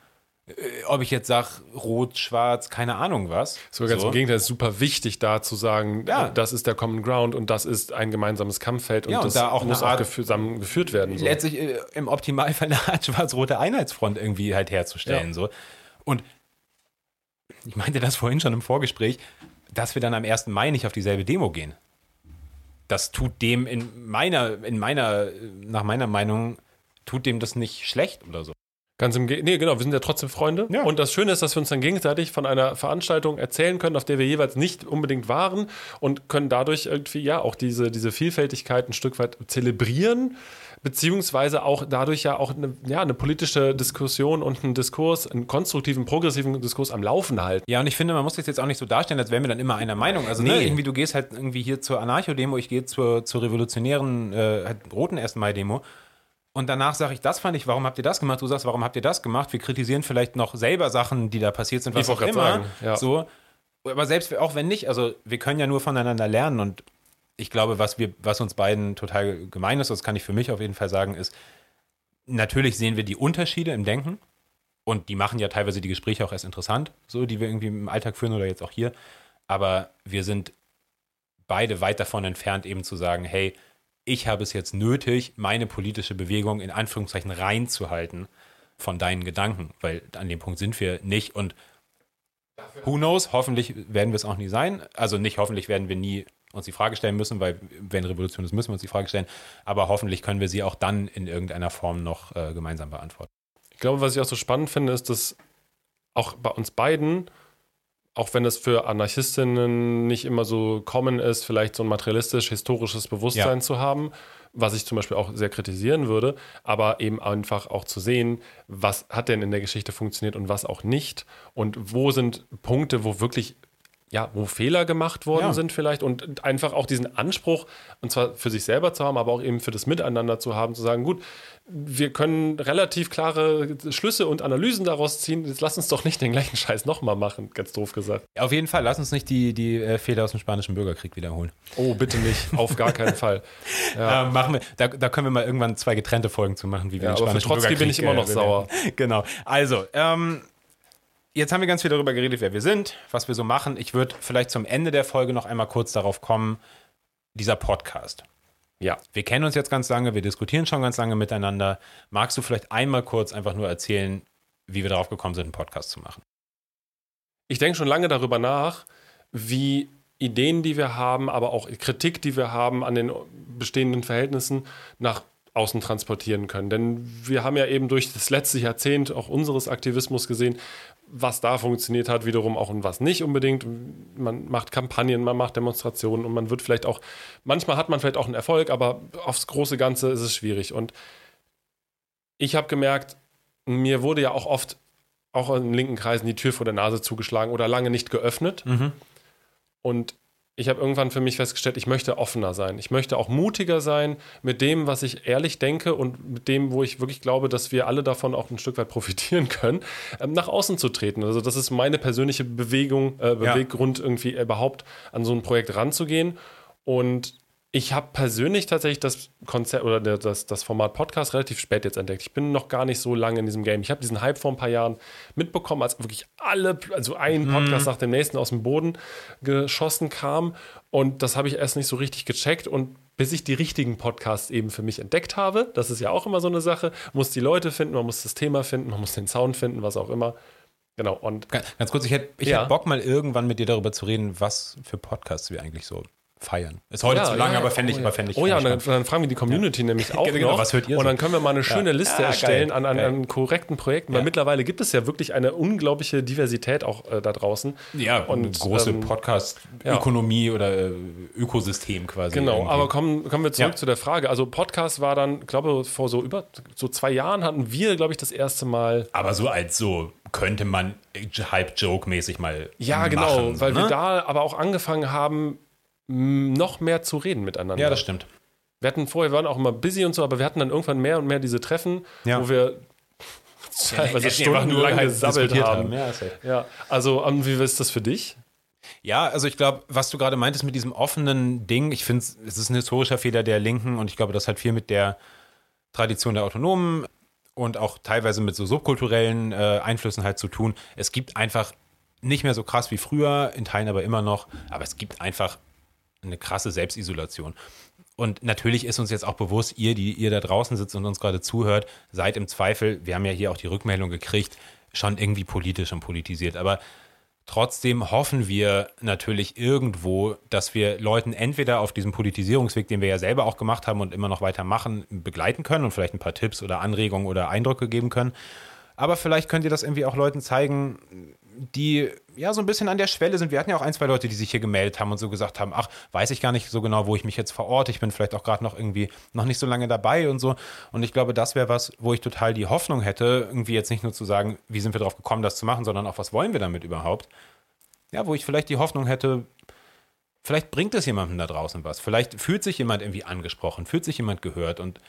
ob ich jetzt sage, rot, schwarz, keine Ahnung was. so ganz So. im Gegenteil, es ist super wichtig, da zu sagen, Ja. das ist der Common Ground und das ist ein gemeinsames Kampffeld und Ja, und das da auch muss auch zusammen geführt werden. So. letztlich äh, im Optimalfall eine Art schwarz-rote Einheitsfront irgendwie halt herzustellen. Ja. So. Und ich meinte das vorhin schon im Vorgespräch, dass wir dann am 1. Mai nicht auf dieselbe Demo gehen. Das tut dem in meiner, in meiner, nach meiner Meinung, tut dem das nicht schlecht oder so. Ganz im Gegenteil. Nee, genau, wir sind ja trotzdem Freunde. Ja. Und das Schöne ist, dass wir uns dann gegenseitig von einer Veranstaltung erzählen können, auf der wir jeweils nicht unbedingt waren und können dadurch irgendwie ja auch diese, diese Vielfältigkeit ein Stück weit zelebrieren, beziehungsweise auch dadurch ja auch eine, ja, eine politische Diskussion und einen Diskurs, einen konstruktiven, progressiven Diskurs am Laufen halten. Ja, und ich finde, man muss das jetzt auch nicht so darstellen, als wären wir dann immer einer Meinung. Also, ne, Nee. irgendwie, du gehst halt irgendwie hier zur Anarcho-Demo, ich gehe zur, zur revolutionären, äh, halt roten 1. Mai-Demo. Und danach sage ich, das fand ich, warum habt ihr das gemacht? Du sagst, warum habt ihr das gemacht? Wir kritisieren vielleicht noch selber Sachen, die da passiert sind, was Ich auch immer. sagen, ja. So. Aber selbst auch wenn nicht, also wir können ja nur voneinander lernen und ich glaube, was wir, was uns beiden total gemein ist, das kann ich für mich auf jeden Fall sagen, ist, natürlich sehen wir die Unterschiede im Denken und die machen ja teilweise die Gespräche auch erst interessant, so die wir irgendwie im Alltag führen oder jetzt auch hier. Aber wir sind beide weit davon entfernt, eben zu sagen, hey, ich habe es jetzt nötig, meine politische Bewegung in Anführungszeichen reinzuhalten von deinen Gedanken, weil an dem Punkt sind wir nicht und who knows, hoffentlich werden wir es auch nie sein. Also nicht hoffentlich werden wir nie uns die Frage stellen müssen, weil wenn Revolution ist, müssen wir uns die Frage stellen, aber hoffentlich können wir sie auch dann in irgendeiner Form noch äh, gemeinsam beantworten. Ich glaube, was ich auch so spannend finde, ist, dass auch bei uns beiden, auch wenn es für Anarchistinnen nicht immer so common ist, vielleicht so ein materialistisch-historisches Bewusstsein Ja. zu haben, was ich zum Beispiel auch sehr kritisieren würde, aber eben einfach auch zu sehen, was hat denn in der Geschichte funktioniert und was auch nicht und wo sind Punkte, wo wirklich ja, wo Fehler gemacht worden Ja. sind vielleicht und einfach auch diesen Anspruch, und zwar für sich selber zu haben, aber auch eben für das Miteinander zu haben, zu sagen, gut, wir können relativ klare Schlüsse und Analysen daraus ziehen, jetzt lass uns doch nicht den gleichen Scheiß nochmal machen, ganz doof gesagt. Auf jeden Fall, lass uns nicht die, die äh, Fehler aus dem Spanischen Bürgerkrieg wiederholen. Oh, bitte nicht, auf gar keinen Fall. Ähm, machen wir, da, da können wir mal irgendwann zwei getrennte Folgen zu machen, wie wir Ja, den aber für Spanischen Trotzki bin ich Bürgerkrieg, immer noch sauer. bewerten. Genau. Also, ähm, jetzt haben wir ganz viel darüber geredet, wer wir sind, was wir so machen. Ich würde vielleicht zum Ende der Folge noch einmal kurz darauf kommen, dieser Podcast. Ja. Wir kennen uns jetzt ganz lange, wir diskutieren schon ganz lange miteinander. Magst du vielleicht einmal kurz einfach nur erzählen, wie wir darauf gekommen sind, einen Podcast zu machen? Ich denke schon lange darüber nach, wie Ideen, die wir haben, aber auch Kritik, die wir haben an den bestehenden Verhältnissen nach außen transportieren können. Denn wir haben ja eben durch das letzte Jahrzehnt auch unseres Aktivismus gesehen, was da funktioniert hat, wiederum auch und was nicht unbedingt. Man macht Kampagnen, man macht Demonstrationen und man wird vielleicht auch, manchmal hat man vielleicht auch einen Erfolg, aber aufs große Ganze ist es schwierig. Und ich habe gemerkt, mir wurde ja auch oft auch in linken Kreisen die Tür vor der Nase zugeschlagen oder lange nicht geöffnet. Und ich habe irgendwann für mich festgestellt, ich möchte offener sein. Ich möchte auch mutiger sein mit dem, was ich ehrlich denke und mit dem, wo ich wirklich glaube, dass wir alle davon auch ein Stück weit profitieren können, ähm, nach außen zu treten. Also das ist meine persönliche Bewegung, äh, Beweggrund, irgendwie überhaupt an so ein Projekt ranzugehen. Und ich habe persönlich tatsächlich das Konzept oder der- das, das Format Podcast relativ spät jetzt entdeckt. Ich bin noch gar nicht so lange in diesem Game. Ich habe diesen Hype vor ein paar Jahren mitbekommen, als wirklich alle, also ein Podcast nach dem nächsten aus dem Boden geschossen kam. Und das habe ich erst nicht so richtig gecheckt. Und bis ich die richtigen Podcasts eben für mich entdeckt habe, das ist ja auch immer so eine Sache, muss die Leute finden, man muss das Thema finden, man muss den Sound finden, was auch immer. Genau. Und Ga- Ganz kurz, ich hätte ich Ja. hätt Bock mal irgendwann mit dir darüber zu reden, was für Podcasts wir eigentlich so feiern. Ist heute Ja, zu lange, ja, aber fände ich, oh aber ja. fände ich. Oh ja, und fände dann, ich dann fragen wir die Community nämlich auch Genau, noch. was hört ihr Und dann können wir mal eine schöne Liste Ah, erstellen geil, an, an, geil. an korrekten Projekten, weil Ja. mittlerweile gibt es ja wirklich eine unglaubliche Diversität auch äh, da draußen. Ja, und große ähm, Podcast-Ökonomie oder äh, Ökosystem quasi. Genau, irgendwie. aber kommen, kommen wir zurück Ja. zu der Frage. Also Podcast war dann, glaube vor so über so zwei Jahren hatten wir, glaube ich, das erste Mal. aber so als so könnte man Hype-Joke-mäßig mal Ja, genau, machen, so, weil wir ne? da aber auch angefangen haben, noch mehr zu reden miteinander. Ja, das stimmt. Wir hatten vorher, wir waren auch immer busy und so, aber wir hatten dann irgendwann mehr und mehr diese Treffen, Ja. wo wir teilweise nur stundenlang halt gesabbelt diskutiert haben. haben. Ja, safe. Ja, also ähm, wie ist das für dich? Ja, also ich glaube, was du gerade meintest mit diesem offenen Ding, ich finde, es ist ein historischer Fehler der Linken und ich glaube, das hat viel mit der Tradition der Autonomen und auch teilweise mit so subkulturellen äh, Einflüssen halt zu tun. Es gibt einfach nicht mehr so krass wie früher, in Teilen aber immer noch, aber es gibt einfach eine krasse Selbstisolation. Und natürlich ist uns jetzt auch bewusst, ihr, die ihr da draußen sitzt und uns gerade zuhört, seid im Zweifel, wir haben ja hier auch die Rückmeldung gekriegt, schon irgendwie politisch und politisiert. Aber Trotzdem hoffen wir natürlich irgendwo, dass wir Leuten entweder auf diesem Politisierungsweg, den wir ja selber auch gemacht haben und immer noch weiter machen, begleiten können und vielleicht ein paar Tipps oder Anregungen oder Eindrücke geben können. Aber vielleicht könnt ihr das irgendwie auch Leuten zeigen, die ja so ein bisschen an der Schwelle sind. Wir hatten ja auch ein, zwei Leute, die sich hier gemeldet haben und so gesagt haben, ach, weiß ich gar nicht so genau, wo ich mich jetzt verorte. Ich bin vielleicht auch gerade noch irgendwie noch nicht so lange dabei und so. Und ich glaube, das wäre was, wo ich total die Hoffnung hätte, irgendwie jetzt nicht nur zu sagen, wie sind wir darauf gekommen, das zu machen, sondern auch, was wollen wir damit überhaupt? Ja, wo ich vielleicht die Hoffnung hätte, vielleicht bringt es jemandem da draußen was. Vielleicht fühlt sich jemand irgendwie angesprochen, fühlt sich jemand gehört und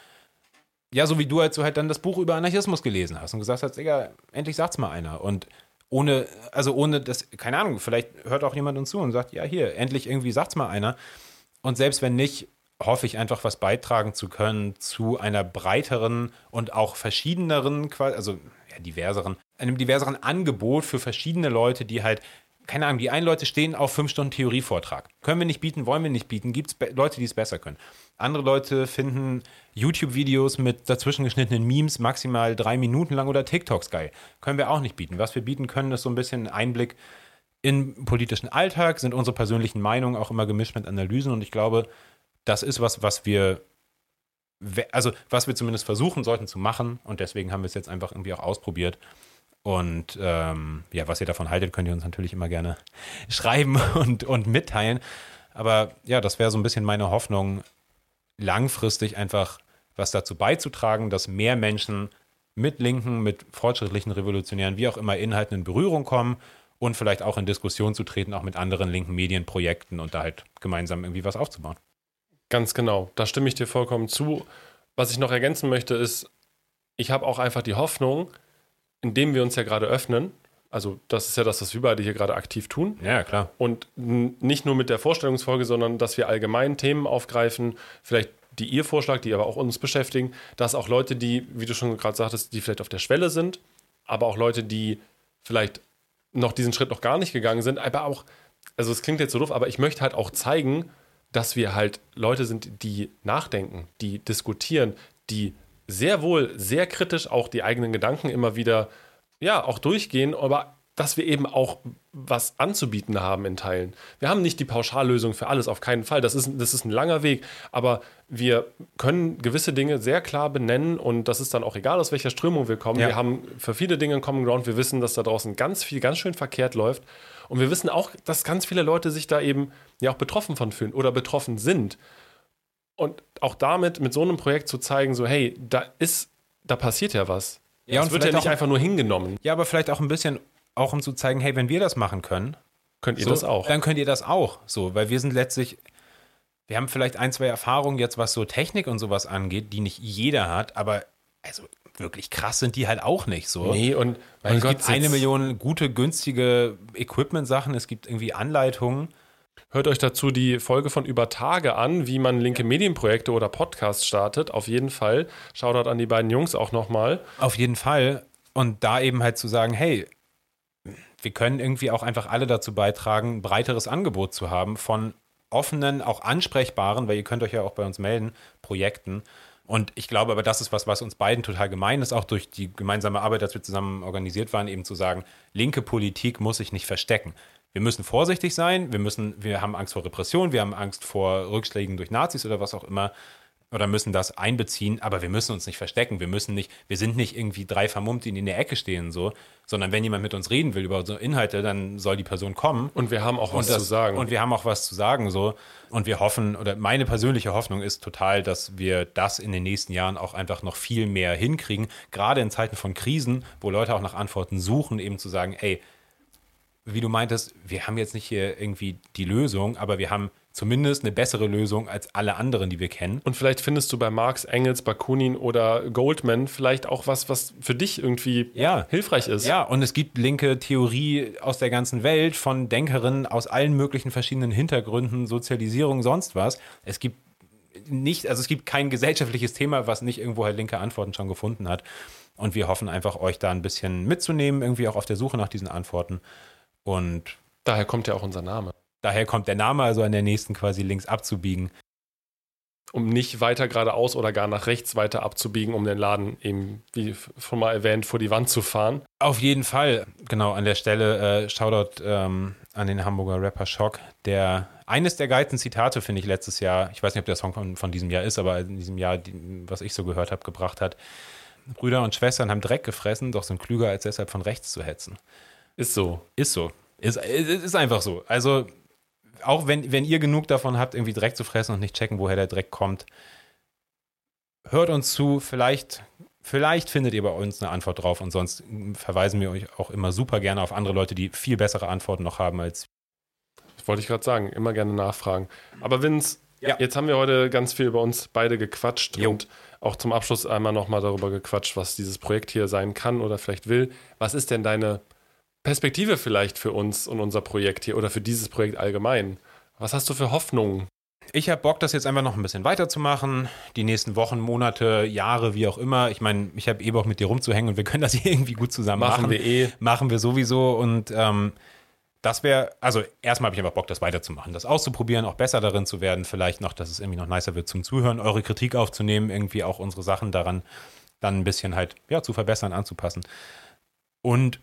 ja, so wie du, als du halt dann das Buch über Anarchismus gelesen hast und gesagt hast, Digga, endlich sagt's mal einer. Und ohne, also ohne das, keine Ahnung, vielleicht hört auch jemand uns zu und sagt, ja, hier, endlich irgendwie sagt's mal einer. Und selbst wenn nicht, hoffe ich einfach, was beitragen zu können zu einer breiteren und auch verschiedeneren, also ja, diverseren, einem diverseren Angebot für verschiedene Leute, die halt, keine Ahnung, die einen Leute stehen auf fünf Stunden Theorievortrag. Können wir nicht bieten, wollen wir nicht bieten, gibt es Leute, die es besser können. Andere Leute finden YouTube-Videos mit dazwischen geschnittenen Memes maximal drei Minuten lang oder TikToks geil. Können wir auch nicht bieten. Was wir bieten können, ist so ein bisschen Einblick in politischen Alltag, sind unsere persönlichen Meinungen auch immer gemischt mit Analysen und ich glaube, das ist was, was wir, also was wir zumindest versuchen sollten zu machen und deswegen haben wir es jetzt einfach irgendwie auch ausprobiert. Und ähm, ja, was ihr davon haltet, könnt ihr uns natürlich immer gerne schreiben und, und mitteilen. Aber ja, das wäre so ein bisschen meine Hoffnung, langfristig einfach was dazu beizutragen, dass mehr Menschen mit linken, mit fortschrittlichen, revolutionären, wie auch immer Inhalten in Berührung kommen und vielleicht auch in Diskussion zu treten, auch mit anderen linken Medienprojekten und da halt gemeinsam irgendwie was aufzubauen. Ganz genau, da stimme ich dir vollkommen zu. Was ich noch ergänzen möchte, ist, ich habe auch einfach die Hoffnung, indem wir uns ja gerade öffnen, also das ist ja das, was wir beide hier gerade aktiv tun. Ja, klar. Und nicht nur mit der Vorstellungsfolge, sondern dass wir allgemein Themen aufgreifen, vielleicht die ihr vorschlagt, die aber auch uns beschäftigen, dass auch Leute, die, wie du schon gerade sagtest, die vielleicht auf der Schwelle sind, aber auch Leute, die vielleicht noch diesen Schritt noch gar nicht gegangen sind, aber auch, also es klingt jetzt so doof, aber ich möchte halt auch zeigen, dass wir halt Leute sind, die nachdenken, die diskutieren, die sehr wohl sehr kritisch auch die eigenen Gedanken immer wieder ja auch durchgehen, aber dass wir eben auch was anzubieten haben in Teilen. Wir haben nicht die Pauschallösung für alles, auf keinen Fall. Das ist, das ist ein langer Weg. Aber wir können gewisse Dinge sehr klar benennen und das ist dann auch egal, aus welcher Strömung wir kommen. Ja. Wir haben für viele Dinge einen Common Ground. Wir wissen, dass da draußen ganz viel, ganz schön verkehrt läuft. Und wir wissen auch, dass ganz viele Leute sich da eben ja auch betroffen von fühlen oder betroffen sind. Und auch damit, mit so einem Projekt zu zeigen, so, hey, da ist, da passiert ja was. Ja, es wird ja nicht einfach nur hingenommen. Ja, aber vielleicht auch ein bisschen auch um zu zeigen, hey, wenn wir das machen können, könnt ihr so, das auch. Dann könnt ihr das auch. So, weil wir sind letztlich, wir haben vielleicht ein, zwei Erfahrungen jetzt, was so Technik und sowas angeht, die nicht jeder hat, aber also wirklich krass sind die halt auch nicht so. Nee, und, und es Gott, gibt eine Million gute, günstige Equipment-Sachen, es gibt irgendwie Anleitungen. Hört euch dazu die Folge von Über Tage an, wie man linke Medienprojekte oder Podcasts startet. Auf jeden Fall. Shoutout an die beiden Jungs auch nochmal. Auf jeden Fall. Und da eben halt zu sagen, hey, wir können irgendwie auch einfach alle dazu beitragen, ein breiteres Angebot zu haben von offenen, auch ansprechbaren, weil ihr könnt euch ja auch bei uns melden, Projekten. Und ich glaube aber, das ist was, was uns beiden total gemein ist, auch durch die gemeinsame Arbeit, dass wir zusammen organisiert waren, eben zu sagen, linke Politik muss sich nicht verstecken. Wir müssen vorsichtig sein, wir müssen, wir haben Angst vor Repression, wir haben Angst vor Rückschlägen durch Nazis oder was auch immer oder müssen das einbeziehen, aber wir müssen uns nicht verstecken. Wir müssen nicht, wir sind nicht irgendwie drei Vermummte, die in der Ecke stehen, so, sondern wenn jemand mit uns reden will über unsere Inhalte, dann soll die Person kommen. Und wir haben auch was das, zu sagen. Und wir haben auch was zu sagen, so. Und wir hoffen, oder meine persönliche Hoffnung ist total, dass wir das in den nächsten Jahren auch einfach noch viel mehr hinkriegen. Gerade in Zeiten von Krisen, wo Leute auch nach Antworten suchen, eben zu sagen, ey, wie du meintest, wir haben jetzt nicht hier irgendwie die Lösung, aber wir haben zumindest eine bessere Lösung als alle anderen, die wir kennen. Und vielleicht findest du bei Marx, Engels, Bakunin oder Goldman vielleicht auch was, was für dich irgendwie ja. hilfreich ist. Ja, und es gibt linke Theorie aus der ganzen Welt von Denkerinnen aus allen möglichen verschiedenen Hintergründen, Sozialisierung, sonst was. Es gibt nicht, also es gibt kein gesellschaftliches Thema, was nicht irgendwo halt linke Antworten schon gefunden hat. Und wir hoffen einfach, euch da ein bisschen mitzunehmen, irgendwie auch auf der Suche nach diesen Antworten. Und daher kommt ja auch unser Name. Daher kommt der Name also an der nächsten quasi links abzubiegen. Um nicht weiter geradeaus oder gar nach rechts weiter abzubiegen, um den Laden eben, wie schon mal erwähnt, vor die Wand zu fahren. Auf jeden Fall, genau, an der Stelle äh, Shoutout ähm, an den Hamburger Rapper Schock, der eines der geilsten Zitate, finde ich, letztes Jahr, ich weiß nicht, ob der Song von, von diesem Jahr ist, aber in diesem Jahr, die, was ich so gehört habe, gebracht hat. Brüder und Schwestern haben Dreck gefressen, doch sind klüger, als deshalb von rechts zu hetzen. Ist so. Ist so. Ist, ist einfach so. Also, auch wenn, wenn ihr genug davon habt, irgendwie Dreck zu fressen und nicht checken, woher der Dreck kommt, hört uns zu. Vielleicht, vielleicht findet ihr bei uns eine Antwort drauf und sonst verweisen wir euch auch immer super gerne auf andere Leute, die viel bessere Antworten noch haben als. Das wollte ich gerade sagen. Immer gerne nachfragen. Aber Vince, ja. jetzt haben wir heute ganz viel über uns beide gequatscht jo. und auch zum Abschluss einmal nochmal darüber gequatscht, was dieses Projekt hier sein kann oder vielleicht will. Was ist denn deine Perspektive vielleicht für uns und unser Projekt hier oder für dieses Projekt allgemein? Was hast du für Hoffnungen? Ich habe Bock, das jetzt einfach noch ein bisschen weiterzumachen. Die nächsten Wochen, Monate, Jahre, wie auch immer. Ich meine, ich habe eh Bock, mit dir rumzuhängen und wir können das hier irgendwie gut zusammen machen. Machen wir eh. Machen wir sowieso. Und ähm, das wäre, also erstmal habe ich einfach Bock, das weiterzumachen, das auszuprobieren, auch besser darin zu werden. Vielleicht noch, dass es irgendwie noch nicer wird zum Zuhören, eure Kritik aufzunehmen, irgendwie auch unsere Sachen daran dann ein bisschen halt, ja, zu verbessern, anzupassen. Und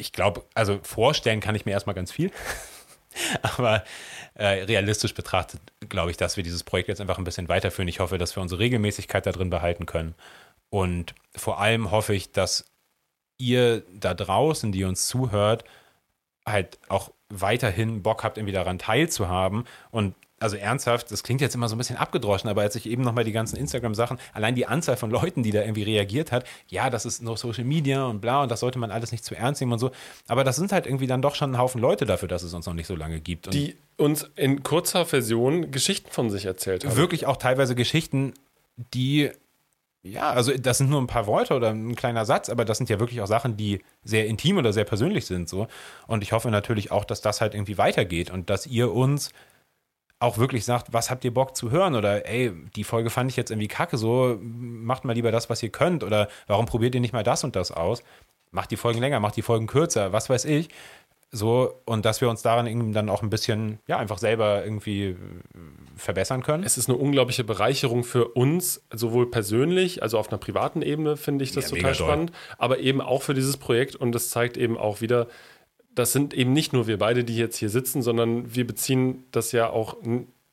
ich glaube, also vorstellen kann ich mir erstmal ganz viel. Aber äh, realistisch betrachtet glaube ich, dass wir dieses Projekt jetzt einfach ein bisschen weiterführen. Ich hoffe, dass wir unsere Regelmäßigkeit da drin behalten können. Und vor allem hoffe ich, dass ihr da draußen, die uns zuhört, halt auch weiterhin Bock habt, irgendwie daran teilzuhaben. Und also ernsthaft, das klingt jetzt immer so ein bisschen abgedroschen, aber als ich eben nochmal die ganzen Instagram-Sachen, allein die Anzahl von Leuten, die da irgendwie reagiert hat, ja, das ist noch Social Media und bla und das sollte man alles nicht zu ernst nehmen und so. Aber das sind halt irgendwie dann doch schon ein Haufen Leute dafür, dass es uns noch nicht so lange gibt. Und Die uns in kurzer Version Geschichten von sich erzählt haben. wirklich auch teilweise Geschichten, die, ja, also das sind nur ein paar Worte oder ein kleiner Satz, aber das sind ja wirklich auch Sachen, die sehr intim oder sehr persönlich sind. So. Und ich hoffe natürlich auch, dass das halt irgendwie weitergeht und dass ihr uns auch wirklich sagt, was habt ihr Bock zu hören oder ey, die Folge fand ich jetzt irgendwie kacke, so macht mal lieber das, was ihr könnt oder warum probiert ihr nicht mal das und das aus? Macht die Folgen länger, macht die Folgen kürzer, was weiß ich. So, und dass wir uns daran irgendwie dann auch ein bisschen, ja, einfach selber irgendwie äh, verbessern können. Es ist eine unglaubliche Bereicherung für uns, sowohl persönlich, also auf einer privaten Ebene finde ich das Ja, total doll. spannend, aber eben auch für dieses Projekt und das zeigt eben auch wieder, das sind eben nicht nur wir beide, die jetzt hier sitzen, sondern wir beziehen das ja auch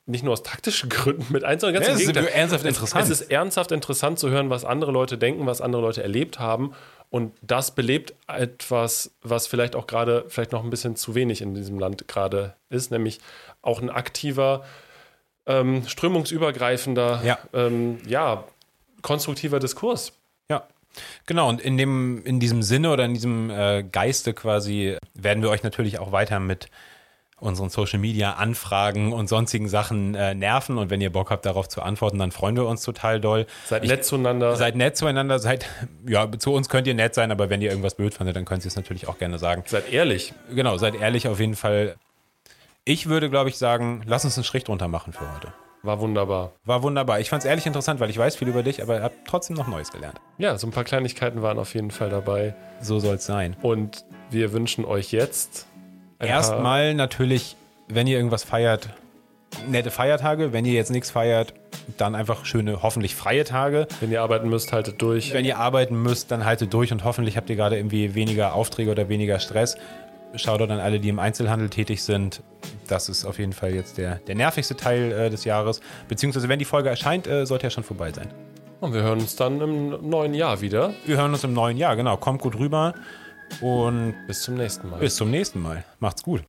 nicht nur aus taktischen Gründen mit ein, sondern ganz Ja, im es ist Gegenteil. ernsthaft interessant. Es ist ernsthaft interessant zu hören, was andere Leute denken, was andere Leute erlebt haben. Und das belebt etwas, was vielleicht auch gerade, vielleicht noch ein bisschen zu wenig in diesem Land gerade ist, nämlich auch ein aktiver, ähm, strömungsübergreifender, Ja. Ähm, ja, konstruktiver Diskurs. Ja. Genau, und in, dem, in diesem Sinne oder in diesem äh, Geiste quasi werden wir euch natürlich auch weiter mit unseren Social Media Anfragen und sonstigen Sachen äh, nerven. Und wenn ihr Bock habt, darauf zu antworten, dann freuen wir uns total doll. Seid nett zueinander. Seid nett zueinander, seid, ja, zu uns könnt ihr nett sein, aber wenn ihr irgendwas blöd fandet, dann könnt ihr es natürlich auch gerne sagen. seid ehrlich. Genau, seid ehrlich auf jeden Fall. Ich würde, glaube ich, sagen, lass uns einen Strich drunter machen für heute. War wunderbar. War wunderbar. Ich fand es ehrlich interessant, weil ich weiß viel über dich, aber habe trotzdem noch Neues gelernt. Ja, so ein paar Kleinigkeiten waren auf jeden Fall dabei. So soll es sein. Und wir wünschen euch jetzt Erstmal natürlich, wenn ihr irgendwas feiert, nette Feiertage. Wenn ihr jetzt nichts feiert, dann einfach schöne, hoffentlich freie Tage. Wenn ihr arbeiten müsst, haltet durch. Wenn ihr arbeiten müsst, dann haltet durch und hoffentlich habt ihr gerade irgendwie weniger Aufträge oder weniger Stress. Schaut an alle, die im Einzelhandel tätig sind. Das ist auf jeden Fall jetzt der, der nervigste Teil äh, des Jahres. Beziehungsweise, wenn die Folge erscheint, äh, sollte ja schon vorbei sein. Und wir hören uns dann im neuen Jahr wieder. Wir hören uns im neuen Jahr, genau. Kommt gut rüber und Bis zum nächsten Mal. bis zum nächsten Mal. Macht's gut.